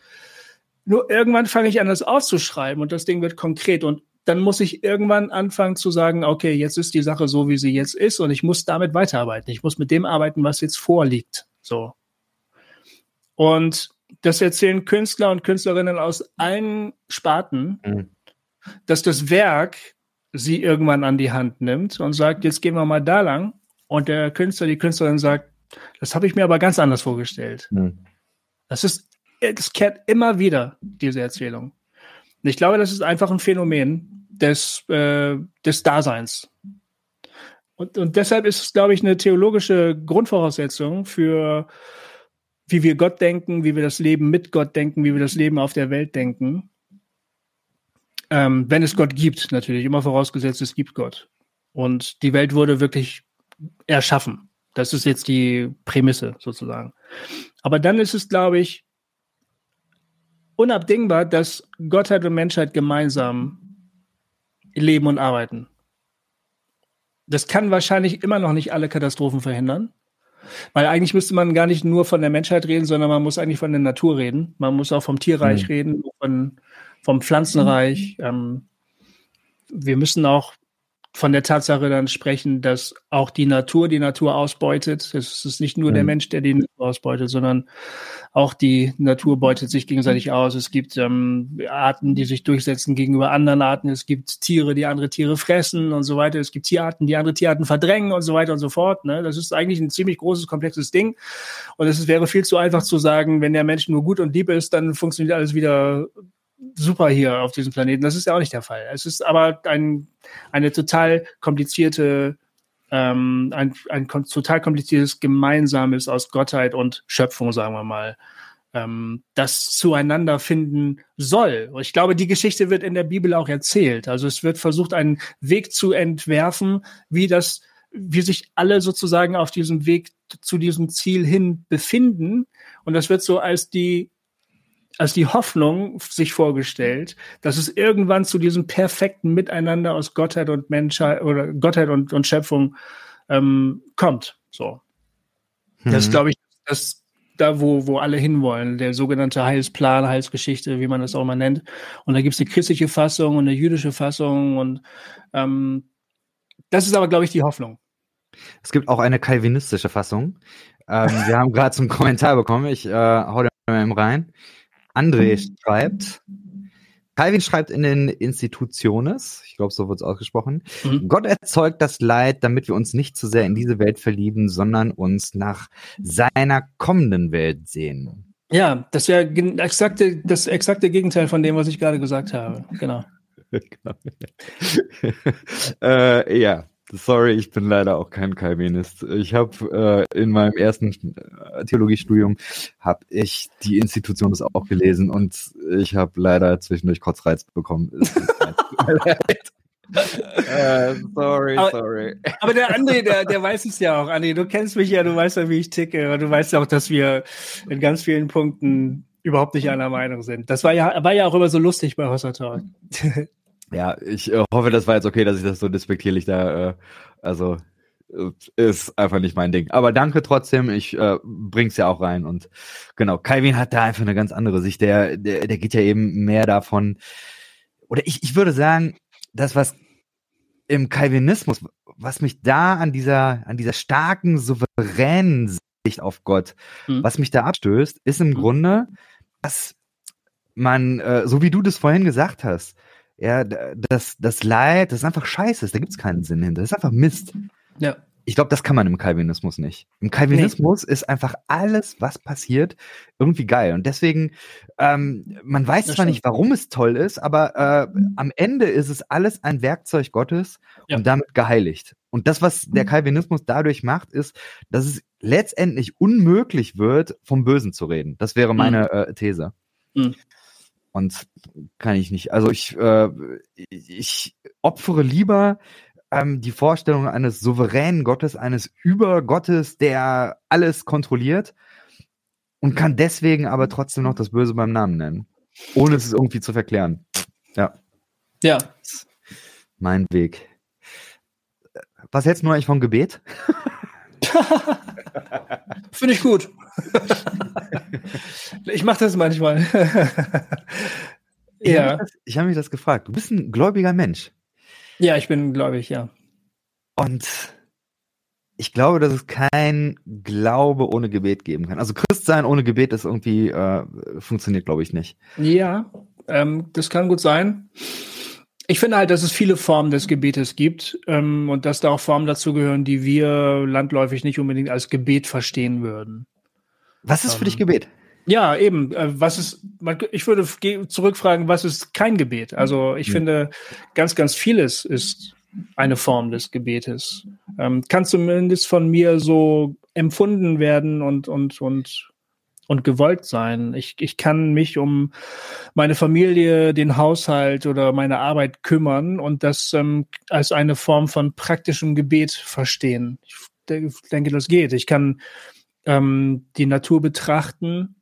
Nur irgendwann fange ich an, das aufzuschreiben und das Ding wird konkret. Und dann muss ich irgendwann anfangen zu sagen, okay, jetzt ist die Sache so, wie sie jetzt ist und ich muss damit weiterarbeiten. Ich muss mit dem arbeiten, was jetzt vorliegt. So. Und das erzählen Künstler und Künstlerinnen aus allen Sparten, mhm. dass das Werk sie irgendwann an die Hand nimmt und sagt, jetzt gehen wir mal da lang. Und der Künstler, die Künstlerin sagt, das habe ich mir aber ganz anders vorgestellt. Mhm. Das ist, es kehrt immer wieder, diese Erzählung. Und ich glaube, das ist einfach ein Phänomen des, äh, des Daseins. Und, und deshalb ist es, glaube ich, eine theologische Grundvoraussetzung für wie wir Gott denken, wie wir das Leben mit Gott denken, wie wir das Leben auf der Welt denken. Ähm, wenn es Gott gibt, natürlich, immer vorausgesetzt, es gibt Gott. Und die Welt wurde wirklich erschaffen. Das ist jetzt die Prämisse sozusagen. Aber dann ist es, glaube ich, unabdingbar, dass Gottheit und Menschheit gemeinsam leben und arbeiten. Das kann wahrscheinlich immer noch nicht alle Katastrophen verhindern. Weil eigentlich müsste man gar nicht nur von der Menschheit reden, sondern man muss eigentlich von der Natur reden. Man muss auch vom Tierreich mhm. reden, von, vom Pflanzenreich. Ähm, wir müssen auch von der Tatsache dann sprechen, dass auch die Natur die Natur ausbeutet. Es ist nicht nur mhm. der Mensch, der die Natur ausbeutet, sondern auch die Natur beutet sich gegenseitig aus. Es gibt ähm, Arten, die sich durchsetzen gegenüber anderen Arten. Es gibt Tiere, die andere Tiere fressen und so weiter. Es gibt Tierarten, die andere Tierarten verdrängen und so weiter und so fort. Ne? Das ist eigentlich ein ziemlich großes, komplexes Ding. Und es wäre viel zu einfach zu sagen, wenn der Mensch nur gut und lieb ist, dann funktioniert alles wieder super hier auf diesem Planeten. Das ist ja auch nicht der Fall. Es ist aber ein, eine total komplizierte, ähm, ein, ein total kompliziertes Gemeinsames aus Gottheit und Schöpfung, sagen wir mal, ähm, das zueinander finden soll. Ich glaube, die Geschichte wird in der Bibel auch erzählt. Also es wird versucht, einen Weg zu entwerfen, wie das, wie sich alle sozusagen auf diesem Weg zu diesem Ziel hin befinden. Und das wird so als die als die Hoffnung sich vorgestellt, dass es irgendwann zu diesem perfekten Miteinander aus Gottheit und Menschheit oder Gottheit und, und Schöpfung ähm, kommt. So. Mhm. Das ist, glaube ich, das da, wo, wo alle hinwollen, der sogenannte Heilsplan, Heilsgeschichte, wie man das auch mal nennt. Und da gibt es eine christliche Fassung und eine jüdische Fassung und ähm, das ist aber, glaube ich, die Hoffnung. Es gibt auch eine kalvinistische Fassung. Ähm, wir haben gerade zum Kommentar bekommen. Ich äh, hau da mal rein. André schreibt, Calvin schreibt in den Institutiones, ich glaube, so wird es ausgesprochen, mhm. Gott erzeugt das Leid, damit wir uns nicht zu sehr in diese Welt verlieben, sondern uns nach seiner kommenden Welt sehen. Ja, das wäre exakte, das exakte Gegenteil von dem, was ich gerade gesagt habe. Genau. genau. äh, ja, Sorry, ich bin leider auch kein Calvinist. Ich habe äh, in meinem ersten äh, Theologiestudium habe ich die Institution das auch gelesen und ich habe leider zwischendurch Kotzreiz bekommen. äh, sorry, aber, sorry. Aber der André, der, der weiß es ja auch, André. Du kennst mich ja, du weißt ja, wie ich ticke. Und du weißt ja auch, dass wir in ganz vielen Punkten überhaupt nicht einer Meinung sind. Das war ja, war ja auch immer so lustig bei Hossa Talk. Ja, ich äh, hoffe, das war jetzt okay, dass ich das so despektierlich da, äh, also äh, ist einfach nicht mein Ding. Aber danke trotzdem, ich äh, bring's ja auch rein und genau, Calvin hat da einfach eine ganz andere Sicht. Der, der, der geht ja eben mehr davon, oder ich, ich würde sagen, das, was im Calvinismus was mich da an dieser, an dieser starken, souveränen Sicht auf Gott, mhm. was mich da abstößt, ist im mhm. Grunde, dass man, äh, so wie du das vorhin gesagt hast, ja, das, das Leid, das ist einfach scheiße, da gibt es keinen Sinn hinter, das ist einfach Mist. Ja. Ich glaube, das kann man im Calvinismus nicht. Im Calvinismus nee. ist einfach alles, was passiert, irgendwie geil. Und deswegen, ähm, man weiß das zwar stimmt. nicht, warum es toll ist, aber äh, am Ende ist es alles ein Werkzeug Gottes ja. und damit geheiligt. Und das, was der mhm. Calvinismus dadurch macht, ist, dass es letztendlich unmöglich wird, vom Bösen zu reden. Das wäre meine mhm. äh, These. Mhm. Und kann ich nicht. Also ich, äh, ich opfere lieber ähm, die Vorstellung eines souveränen Gottes, eines Übergottes, der alles kontrolliert und kann deswegen aber trotzdem noch das Böse beim Namen nennen, ohne es irgendwie zu verklären. Ja. Ja. Mein Weg. Was hältst du eigentlich vom Gebet? Finde ich gut. Ich mache das manchmal. ja. Ich habe mich, hab mich das gefragt. Du bist ein gläubiger Mensch. Ja, ich bin gläubig, ja. Und ich glaube, dass es kein Glaube ohne Gebet geben kann. Also Christsein ohne Gebet ist irgendwie, äh, funktioniert, glaube ich, nicht. Ja, ähm, das kann gut sein. Ich finde halt, dass es viele Formen des Gebetes gibt ähm, und dass da auch Formen dazu gehören, die wir landläufig nicht unbedingt als Gebet verstehen würden. Was ist für dich ähm, Gebet? Ja, eben. Äh, was ist, ich würde zurückfragen, was ist kein Gebet? Also ich ja. finde, ganz, ganz vieles ist eine Form des Gebetes. Ähm, kann zumindest von mir so empfunden werden und, und, und, und gewollt sein. Ich, ich kann mich um meine Familie, den Haushalt oder meine Arbeit kümmern und das ähm, als eine Form von praktischem Gebet verstehen. Ich denke, das geht. Ich kann ähm, die Natur betrachten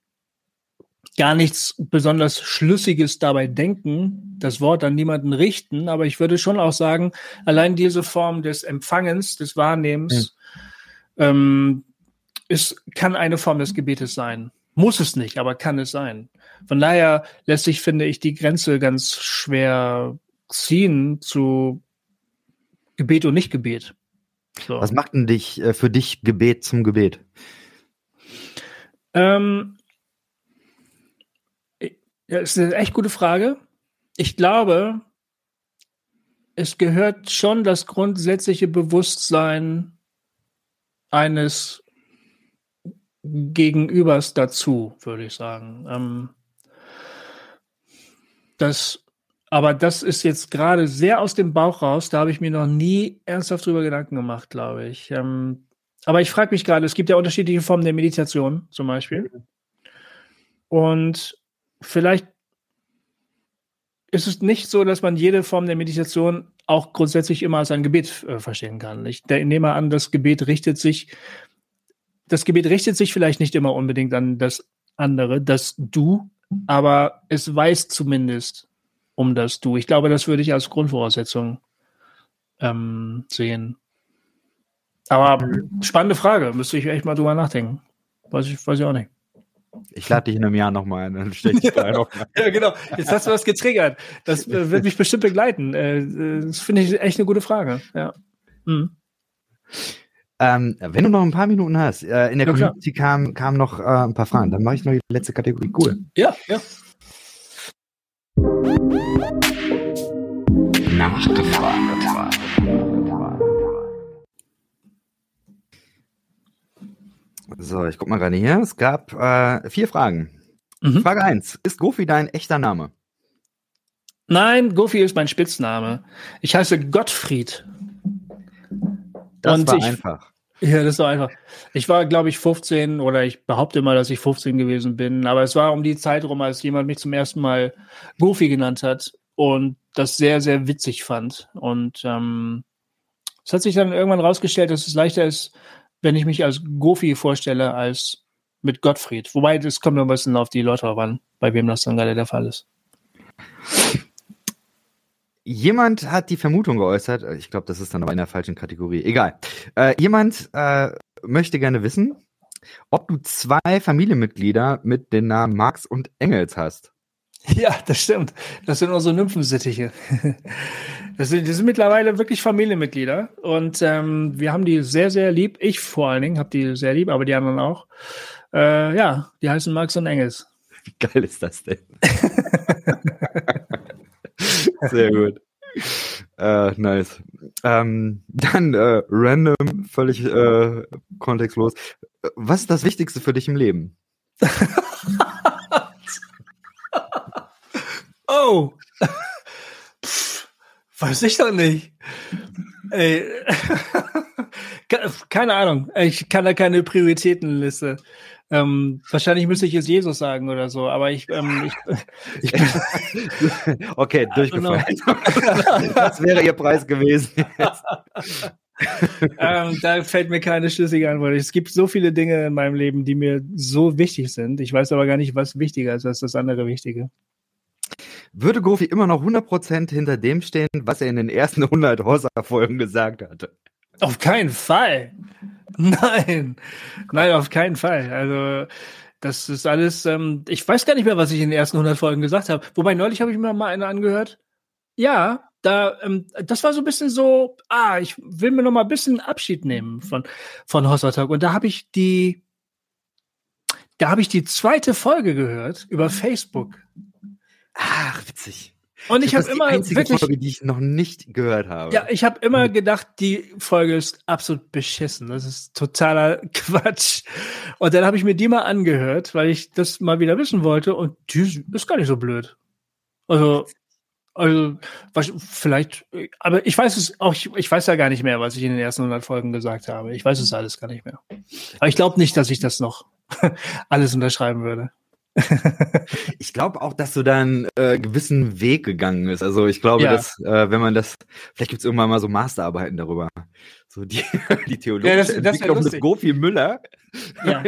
gar nichts besonders Schlüssiges dabei denken, das Wort an niemanden richten, aber ich würde schon auch sagen, allein diese Form des Empfangens, des Wahrnehmens, mhm. ähm, ist, kann eine Form des Gebetes sein. Muss es nicht, aber kann es sein. Von daher lässt sich, finde ich, die Grenze ganz schwer ziehen zu Gebet und Nicht-Gebet. So. Was macht denn dich äh, für dich Gebet zum Gebet? Ähm, ja, ist eine echt gute Frage. Ich glaube, es gehört schon das grundsätzliche Bewusstsein eines Gegenübers dazu, würde ich sagen. Ähm, das, aber das ist jetzt gerade sehr aus dem Bauch raus. Da habe ich mir noch nie ernsthaft drüber Gedanken gemacht, glaube ich. Ähm, aber ich frage mich gerade, es gibt ja unterschiedliche Formen der Meditation zum Beispiel. Und vielleicht ist es nicht so, dass man jede Form der Meditation auch grundsätzlich immer als ein Gebet äh, verstehen kann. Ich nehme an, das Gebet richtet sich, das Gebet richtet sich vielleicht nicht immer unbedingt an das andere, das Du, aber es weiß zumindest um das Du. Ich glaube, das würde ich als Grundvoraussetzung ähm, sehen. Aber spannende Frage, müsste ich echt mal drüber nachdenken. Weiß ich, weiß ich auch nicht. Ich lade dich in einem Jahr nochmal ein, dann stelle ich dich ja, noch mal. ja, genau. Jetzt hast du was getriggert. Das äh, wird mich bestimmt begleiten. Äh, das finde ich echt eine gute Frage. Ja. Mhm. Ähm, wenn du noch ein paar Minuten hast, äh, in der ja, Community kamen kam noch äh, ein paar Fragen. Dann mache ich noch die letzte Kategorie. Cool. Ja, ja. Nachgefragt. So, ich guck mal gerade hier. Es gab äh, vier Fragen. Mhm. Frage 1. Ist Gofi dein echter Name? Nein, Gofi ist mein Spitzname. Ich heiße Gottfried. Das Und war ich, einfach. Ja, das war einfach. Ich war, glaube ich, 15 oder ich behaupte mal, dass ich 15 gewesen bin. Aber es war um die Zeit rum, als jemand mich zum ersten Mal Goofy genannt hat und das sehr, sehr witzig fand. Und ähm, es hat sich dann irgendwann rausgestellt, dass es leichter ist, wenn ich mich als Gofi vorstelle, als mit Gottfried. Wobei, das kommt ein bisschen auf die Leute drauf an, bei wem das dann gerade der Fall ist. Jemand hat die Vermutung geäußert, ich glaube, das ist dann aber in der falschen Kategorie, egal. Äh, jemand äh, möchte gerne wissen, ob du zwei Familienmitglieder mit den Namen Marx und Engels hast. Ja, das stimmt. Das sind unsere Nymphensittiche. Das sind, die sind mittlerweile wirklich Familienmitglieder und ähm, wir haben die sehr, sehr lieb. Ich vor allen Dingen habe die sehr lieb, aber die anderen auch. Äh, ja, die heißen Max und Engels. Wie geil ist das denn? sehr gut. Äh, nice. Ähm, dann äh, random, völlig äh, kontextlos. Was ist das Wichtigste für dich im Leben? oh, Pff, weiß ich doch nicht. Ey. keine Ahnung. Ich kann da keine Prioritätenliste. Ähm, wahrscheinlich müsste ich jetzt Jesus sagen oder so, aber ich, ähm, ich, ich okay, durchgefallen. das wäre Ihr Preis gewesen. ähm, da fällt mir keine schlüssige Antwort. Es gibt so viele Dinge in meinem Leben, die mir so wichtig sind. Ich weiß aber gar nicht, was wichtiger ist als das andere Wichtige. Würde Gofi immer noch 100% hinter dem stehen, was er in den ersten 100 Hossa-Folgen gesagt hatte? Auf keinen Fall. Nein, nein, auf keinen Fall. Also das ist alles. Ähm, ich weiß gar nicht mehr, was ich in den ersten 100 Folgen gesagt habe. Wobei neulich habe ich mir mal eine angehört. Ja, da, ähm, das war so ein bisschen so. Ah, ich will mir noch mal ein bisschen Abschied nehmen von von Hossertalk. Und da habe ich die, da habe ich die zweite Folge gehört über Facebook. Ach, witzig. Und ich habe immer die einzige wirklich, Folge, die ich noch nicht gehört habe. Ja, ich habe immer gedacht, die Folge ist absolut beschissen. Das ist totaler Quatsch. Und dann habe ich mir die mal angehört, weil ich das mal wieder wissen wollte. Und die ist gar nicht so blöd. Also, also was, vielleicht, aber ich weiß es auch. Ich, ich weiß ja gar nicht mehr, was ich in den ersten 100 Folgen gesagt habe. Ich weiß es alles gar nicht mehr. Aber ich glaube nicht, dass ich das noch alles unterschreiben würde ich glaube auch, dass du da einen äh, gewissen Weg gegangen bist. Also ich glaube, ja. dass äh, wenn man das, vielleicht gibt es irgendwann mal so Masterarbeiten darüber. So die, die theologische ja, das, Entwicklung das des Gofi Müller. Ja.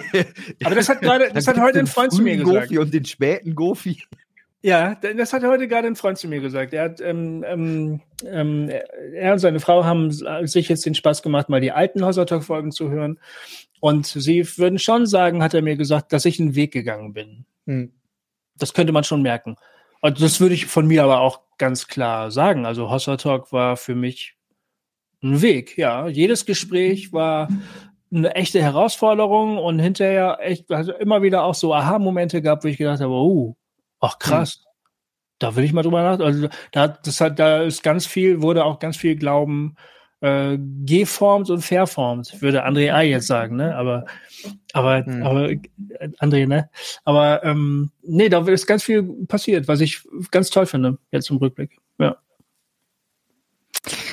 Aber das hat gerade, das hat heute ein Freund zu mir gesagt. Gofi und den späten Gofi. Ja, das hat heute gerade ein Freund zu mir gesagt. Er hat, ähm, ähm, ähm er und seine Frau haben sich jetzt den Spaß gemacht, mal die alten Hausertalk-Folgen zu hören. Und sie würden schon sagen, hat er mir gesagt, dass ich einen Weg gegangen bin. Hm. Das könnte man schon merken. Und das würde ich von mir aber auch ganz klar sagen. Also Hossa Talk war für mich ein Weg, ja. Jedes Gespräch war eine echte Herausforderung und hinterher echt, also immer wieder auch so Aha-Momente gab, wo ich gedacht habe, oh, ach krass. Hm. Da will ich mal drüber nachdenken. Also da, das hat, da ist ganz viel, wurde auch ganz viel Glauben äh, geformt und verformt, würde André A. jetzt sagen, ne? Aber, aber, hm. aber äh, André, ne? Aber ähm, nee, da ist ganz viel passiert, was ich ganz toll finde, jetzt im Rückblick. Ja.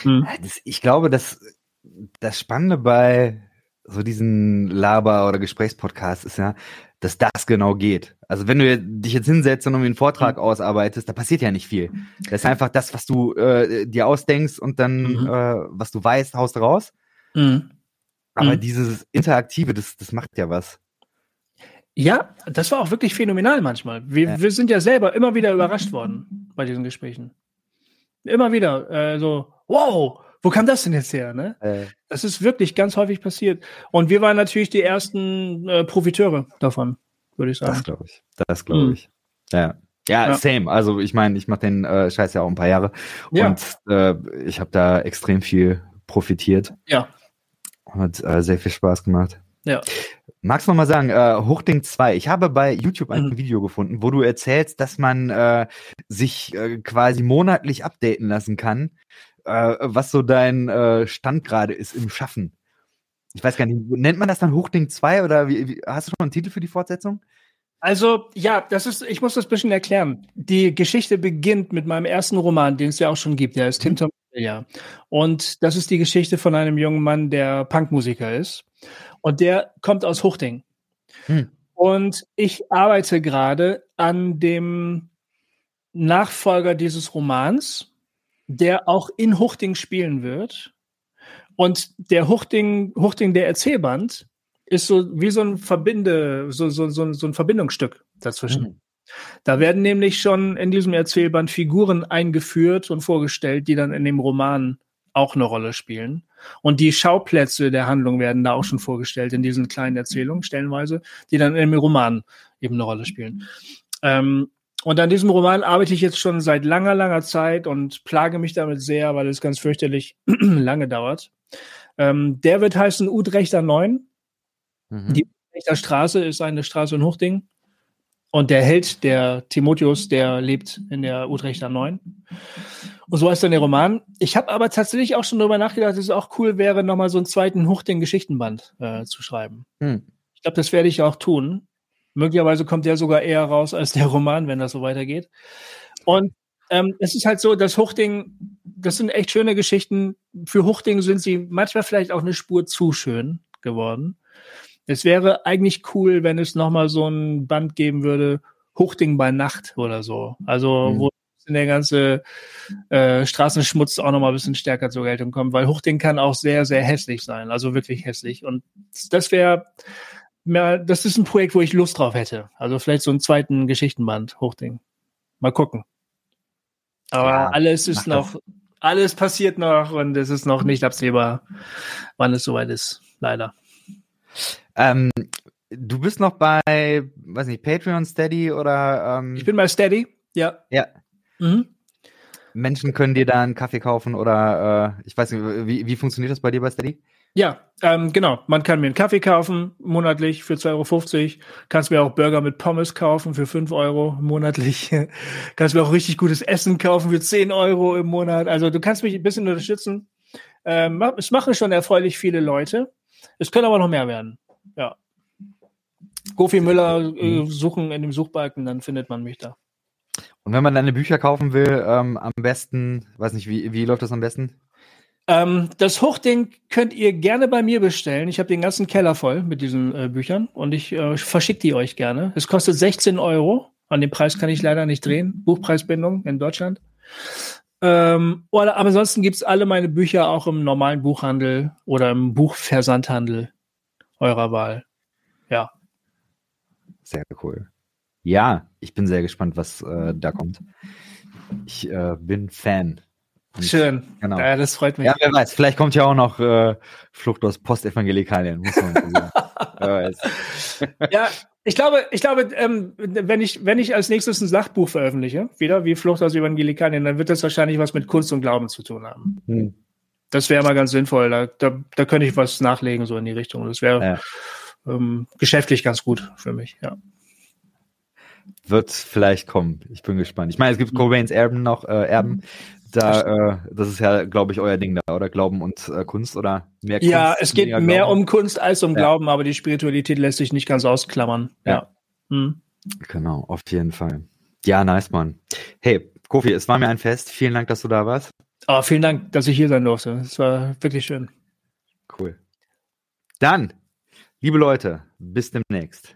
Hm. Ich glaube, dass das Spannende bei so diesen Laber- oder Gesprächspodcasts ist ja, dass das genau geht. Also wenn du dich jetzt hinsetzt und irgendwie einen Vortrag mhm. ausarbeitest, da passiert ja nicht viel. Das ist einfach das, was du äh, dir ausdenkst und dann, mhm. äh, was du weißt, haust raus. Mhm. Aber mhm. dieses Interaktive, das, das macht ja was. Ja, das war auch wirklich phänomenal manchmal. Wir, ja. wir sind ja selber immer wieder überrascht worden bei diesen Gesprächen. Immer wieder äh, so, wow, wo kam das denn jetzt her? Ne? Äh. Das ist wirklich ganz häufig passiert. Und wir waren natürlich die ersten äh, Profiteure davon, würde ich sagen. Das glaube ich. Das glaube mhm. ich. Ja. ja. Ja, same. Also ich meine, ich mache den äh, Scheiß ja auch ein paar Jahre ja. und äh, ich habe da extrem viel profitiert. Ja. Hat äh, sehr viel Spaß gemacht. Ja. Magst du noch mal sagen, äh, Hochding 2, ich habe bei YouTube ein mhm. Video gefunden, wo du erzählst, dass man äh, sich äh, quasi monatlich updaten lassen kann, äh, was so dein äh, Stand gerade ist im Schaffen. Ich weiß gar nicht, nennt man das dann Hochding 2 oder wie, wie, hast du schon einen Titel für die Fortsetzung? Also, ja, das ist, ich muss das ein bisschen erklären. Die Geschichte beginnt mit meinem ersten Roman, den es ja auch schon gibt, der ist Tim Tom ja. Und das ist die Geschichte von einem jungen Mann, der Punkmusiker ist. Und der kommt aus Hochding. Hm. Und ich arbeite gerade an dem Nachfolger dieses Romans der auch in Huchting spielen wird. Und der Huchting, Huchting der Erzählband ist so wie so ein Verbinde, so, so, so, so ein Verbindungsstück dazwischen. Mhm. Da werden nämlich schon in diesem Erzählband Figuren eingeführt und vorgestellt, die dann in dem Roman auch eine Rolle spielen. Und die Schauplätze der Handlung werden da auch schon vorgestellt in diesen kleinen Erzählungen, stellenweise, die dann in dem Roman eben eine Rolle spielen. Ähm, Und an diesem Roman arbeite ich jetzt schon seit langer, langer Zeit und plage mich damit sehr, weil es ganz fürchterlich lange dauert. Ähm, der wird heißen Utrechter 9. Mhm. Die Utrechter Straße ist eine Straße in Hochding. Und der Held, der Timotheus, der lebt in der Utrechter 9. Und so heißt dann der Roman. Ich habe aber tatsächlich auch schon darüber nachgedacht, dass es auch cool wäre, nochmal so einen zweiten Hochding-Geschichtenband äh, zu schreiben. Hm. Ich glaube, das werde ich auch tun. Möglicherweise kommt der sogar eher raus als der Roman, wenn das so weitergeht. Und ähm, es ist halt so, dass Hochding, das sind echt schöne Geschichten. Für Hochding sind sie manchmal vielleicht auch eine Spur zu schön geworden. Es wäre eigentlich cool, wenn es nochmal so ein Band geben würde, Hochding bei Nacht oder so. Also, mhm. wo der ganze äh, Straßenschmutz auch nochmal ein bisschen stärker zur Geltung kommt, weil Hochding kann auch sehr, sehr hässlich sein. Also wirklich hässlich. Und das wäre, das ist ein Projekt, wo ich Lust drauf hätte. Also vielleicht so einen zweiten Geschichtenband, Hochding. Mal gucken. Aber ja, alles ist noch, das. alles passiert noch und es ist noch nicht absehbar, wann es soweit ist. Leider. Ähm, du bist noch bei, weiß nicht, Patreon, Steady oder? Ähm, ich bin bei Steady, ja. Ja. Mhm. Menschen können dir da einen Kaffee kaufen oder äh, ich weiß nicht, wie, wie funktioniert das bei dir bei Steady? Ja, ähm, genau. Man kann mir einen Kaffee kaufen, monatlich für 2,50 Euro. Kannst mir auch Burger mit Pommes kaufen für 5 Euro monatlich. kannst mir auch richtig gutes Essen kaufen für 10 Euro im Monat. Also du kannst mich ein bisschen unterstützen. Ähm, es machen schon erfreulich viele Leute. Es können aber noch mehr werden. Ja. Gofi Müller äh, mhm. suchen in dem Suchbalken, dann findet man mich da. Und wenn man deine Bücher kaufen will, ähm, am besten, weiß nicht, wie, wie läuft das am besten? Ähm, das Hochding könnt ihr gerne bei mir bestellen. Ich habe den ganzen Keller voll mit diesen äh, Büchern und ich äh, verschicke die euch gerne. Es kostet 16 Euro. An den Preis kann ich leider nicht drehen. Buchpreisbindung in Deutschland. Ähm, oder, aber ansonsten gibt es alle meine Bücher auch im normalen Buchhandel oder im Buchversandhandel eurer Wahl. Ja. Sehr cool. Ja, ich bin sehr gespannt, was äh, da kommt. Ich äh, bin Fan. Schön. Genau. Ja, das freut mich. Ja, wer weiß, vielleicht kommt ja auch noch äh, Flucht aus Postevangelikalen, muss man sagen. ja, ich glaube, ich glaube, ähm, wenn ich, wenn ich als nächstes ein Sachbuch veröffentliche, wieder wie Flucht aus Evangelikalien, dann wird das wahrscheinlich was mit Kunst und Glauben zu tun haben. Hm. Das wäre mal ganz sinnvoll. Da, da, da könnte ich was nachlegen, so in die Richtung. Das wäre ja. ähm, geschäftlich ganz gut für mich, ja. Wird vielleicht kommen. Ich bin gespannt. Ich meine, es gibt. Cobains Erben noch, äh, Erben. Da, äh, das ist ja, glaube ich, euer Ding da, oder? Glauben und äh, Kunst oder mehr Kunst? Ja, es geht mehr um Kunst als um ja. Glauben, aber die Spiritualität lässt sich nicht ganz ausklammern. Ja. ja. Hm. Genau, auf jeden Fall. Ja, nice, Mann. Hey, Kofi, es war mir ein Fest. Vielen Dank, dass du da warst. Oh, vielen Dank, dass ich hier sein durfte. Es war wirklich schön. Cool. Dann, liebe Leute, bis demnächst.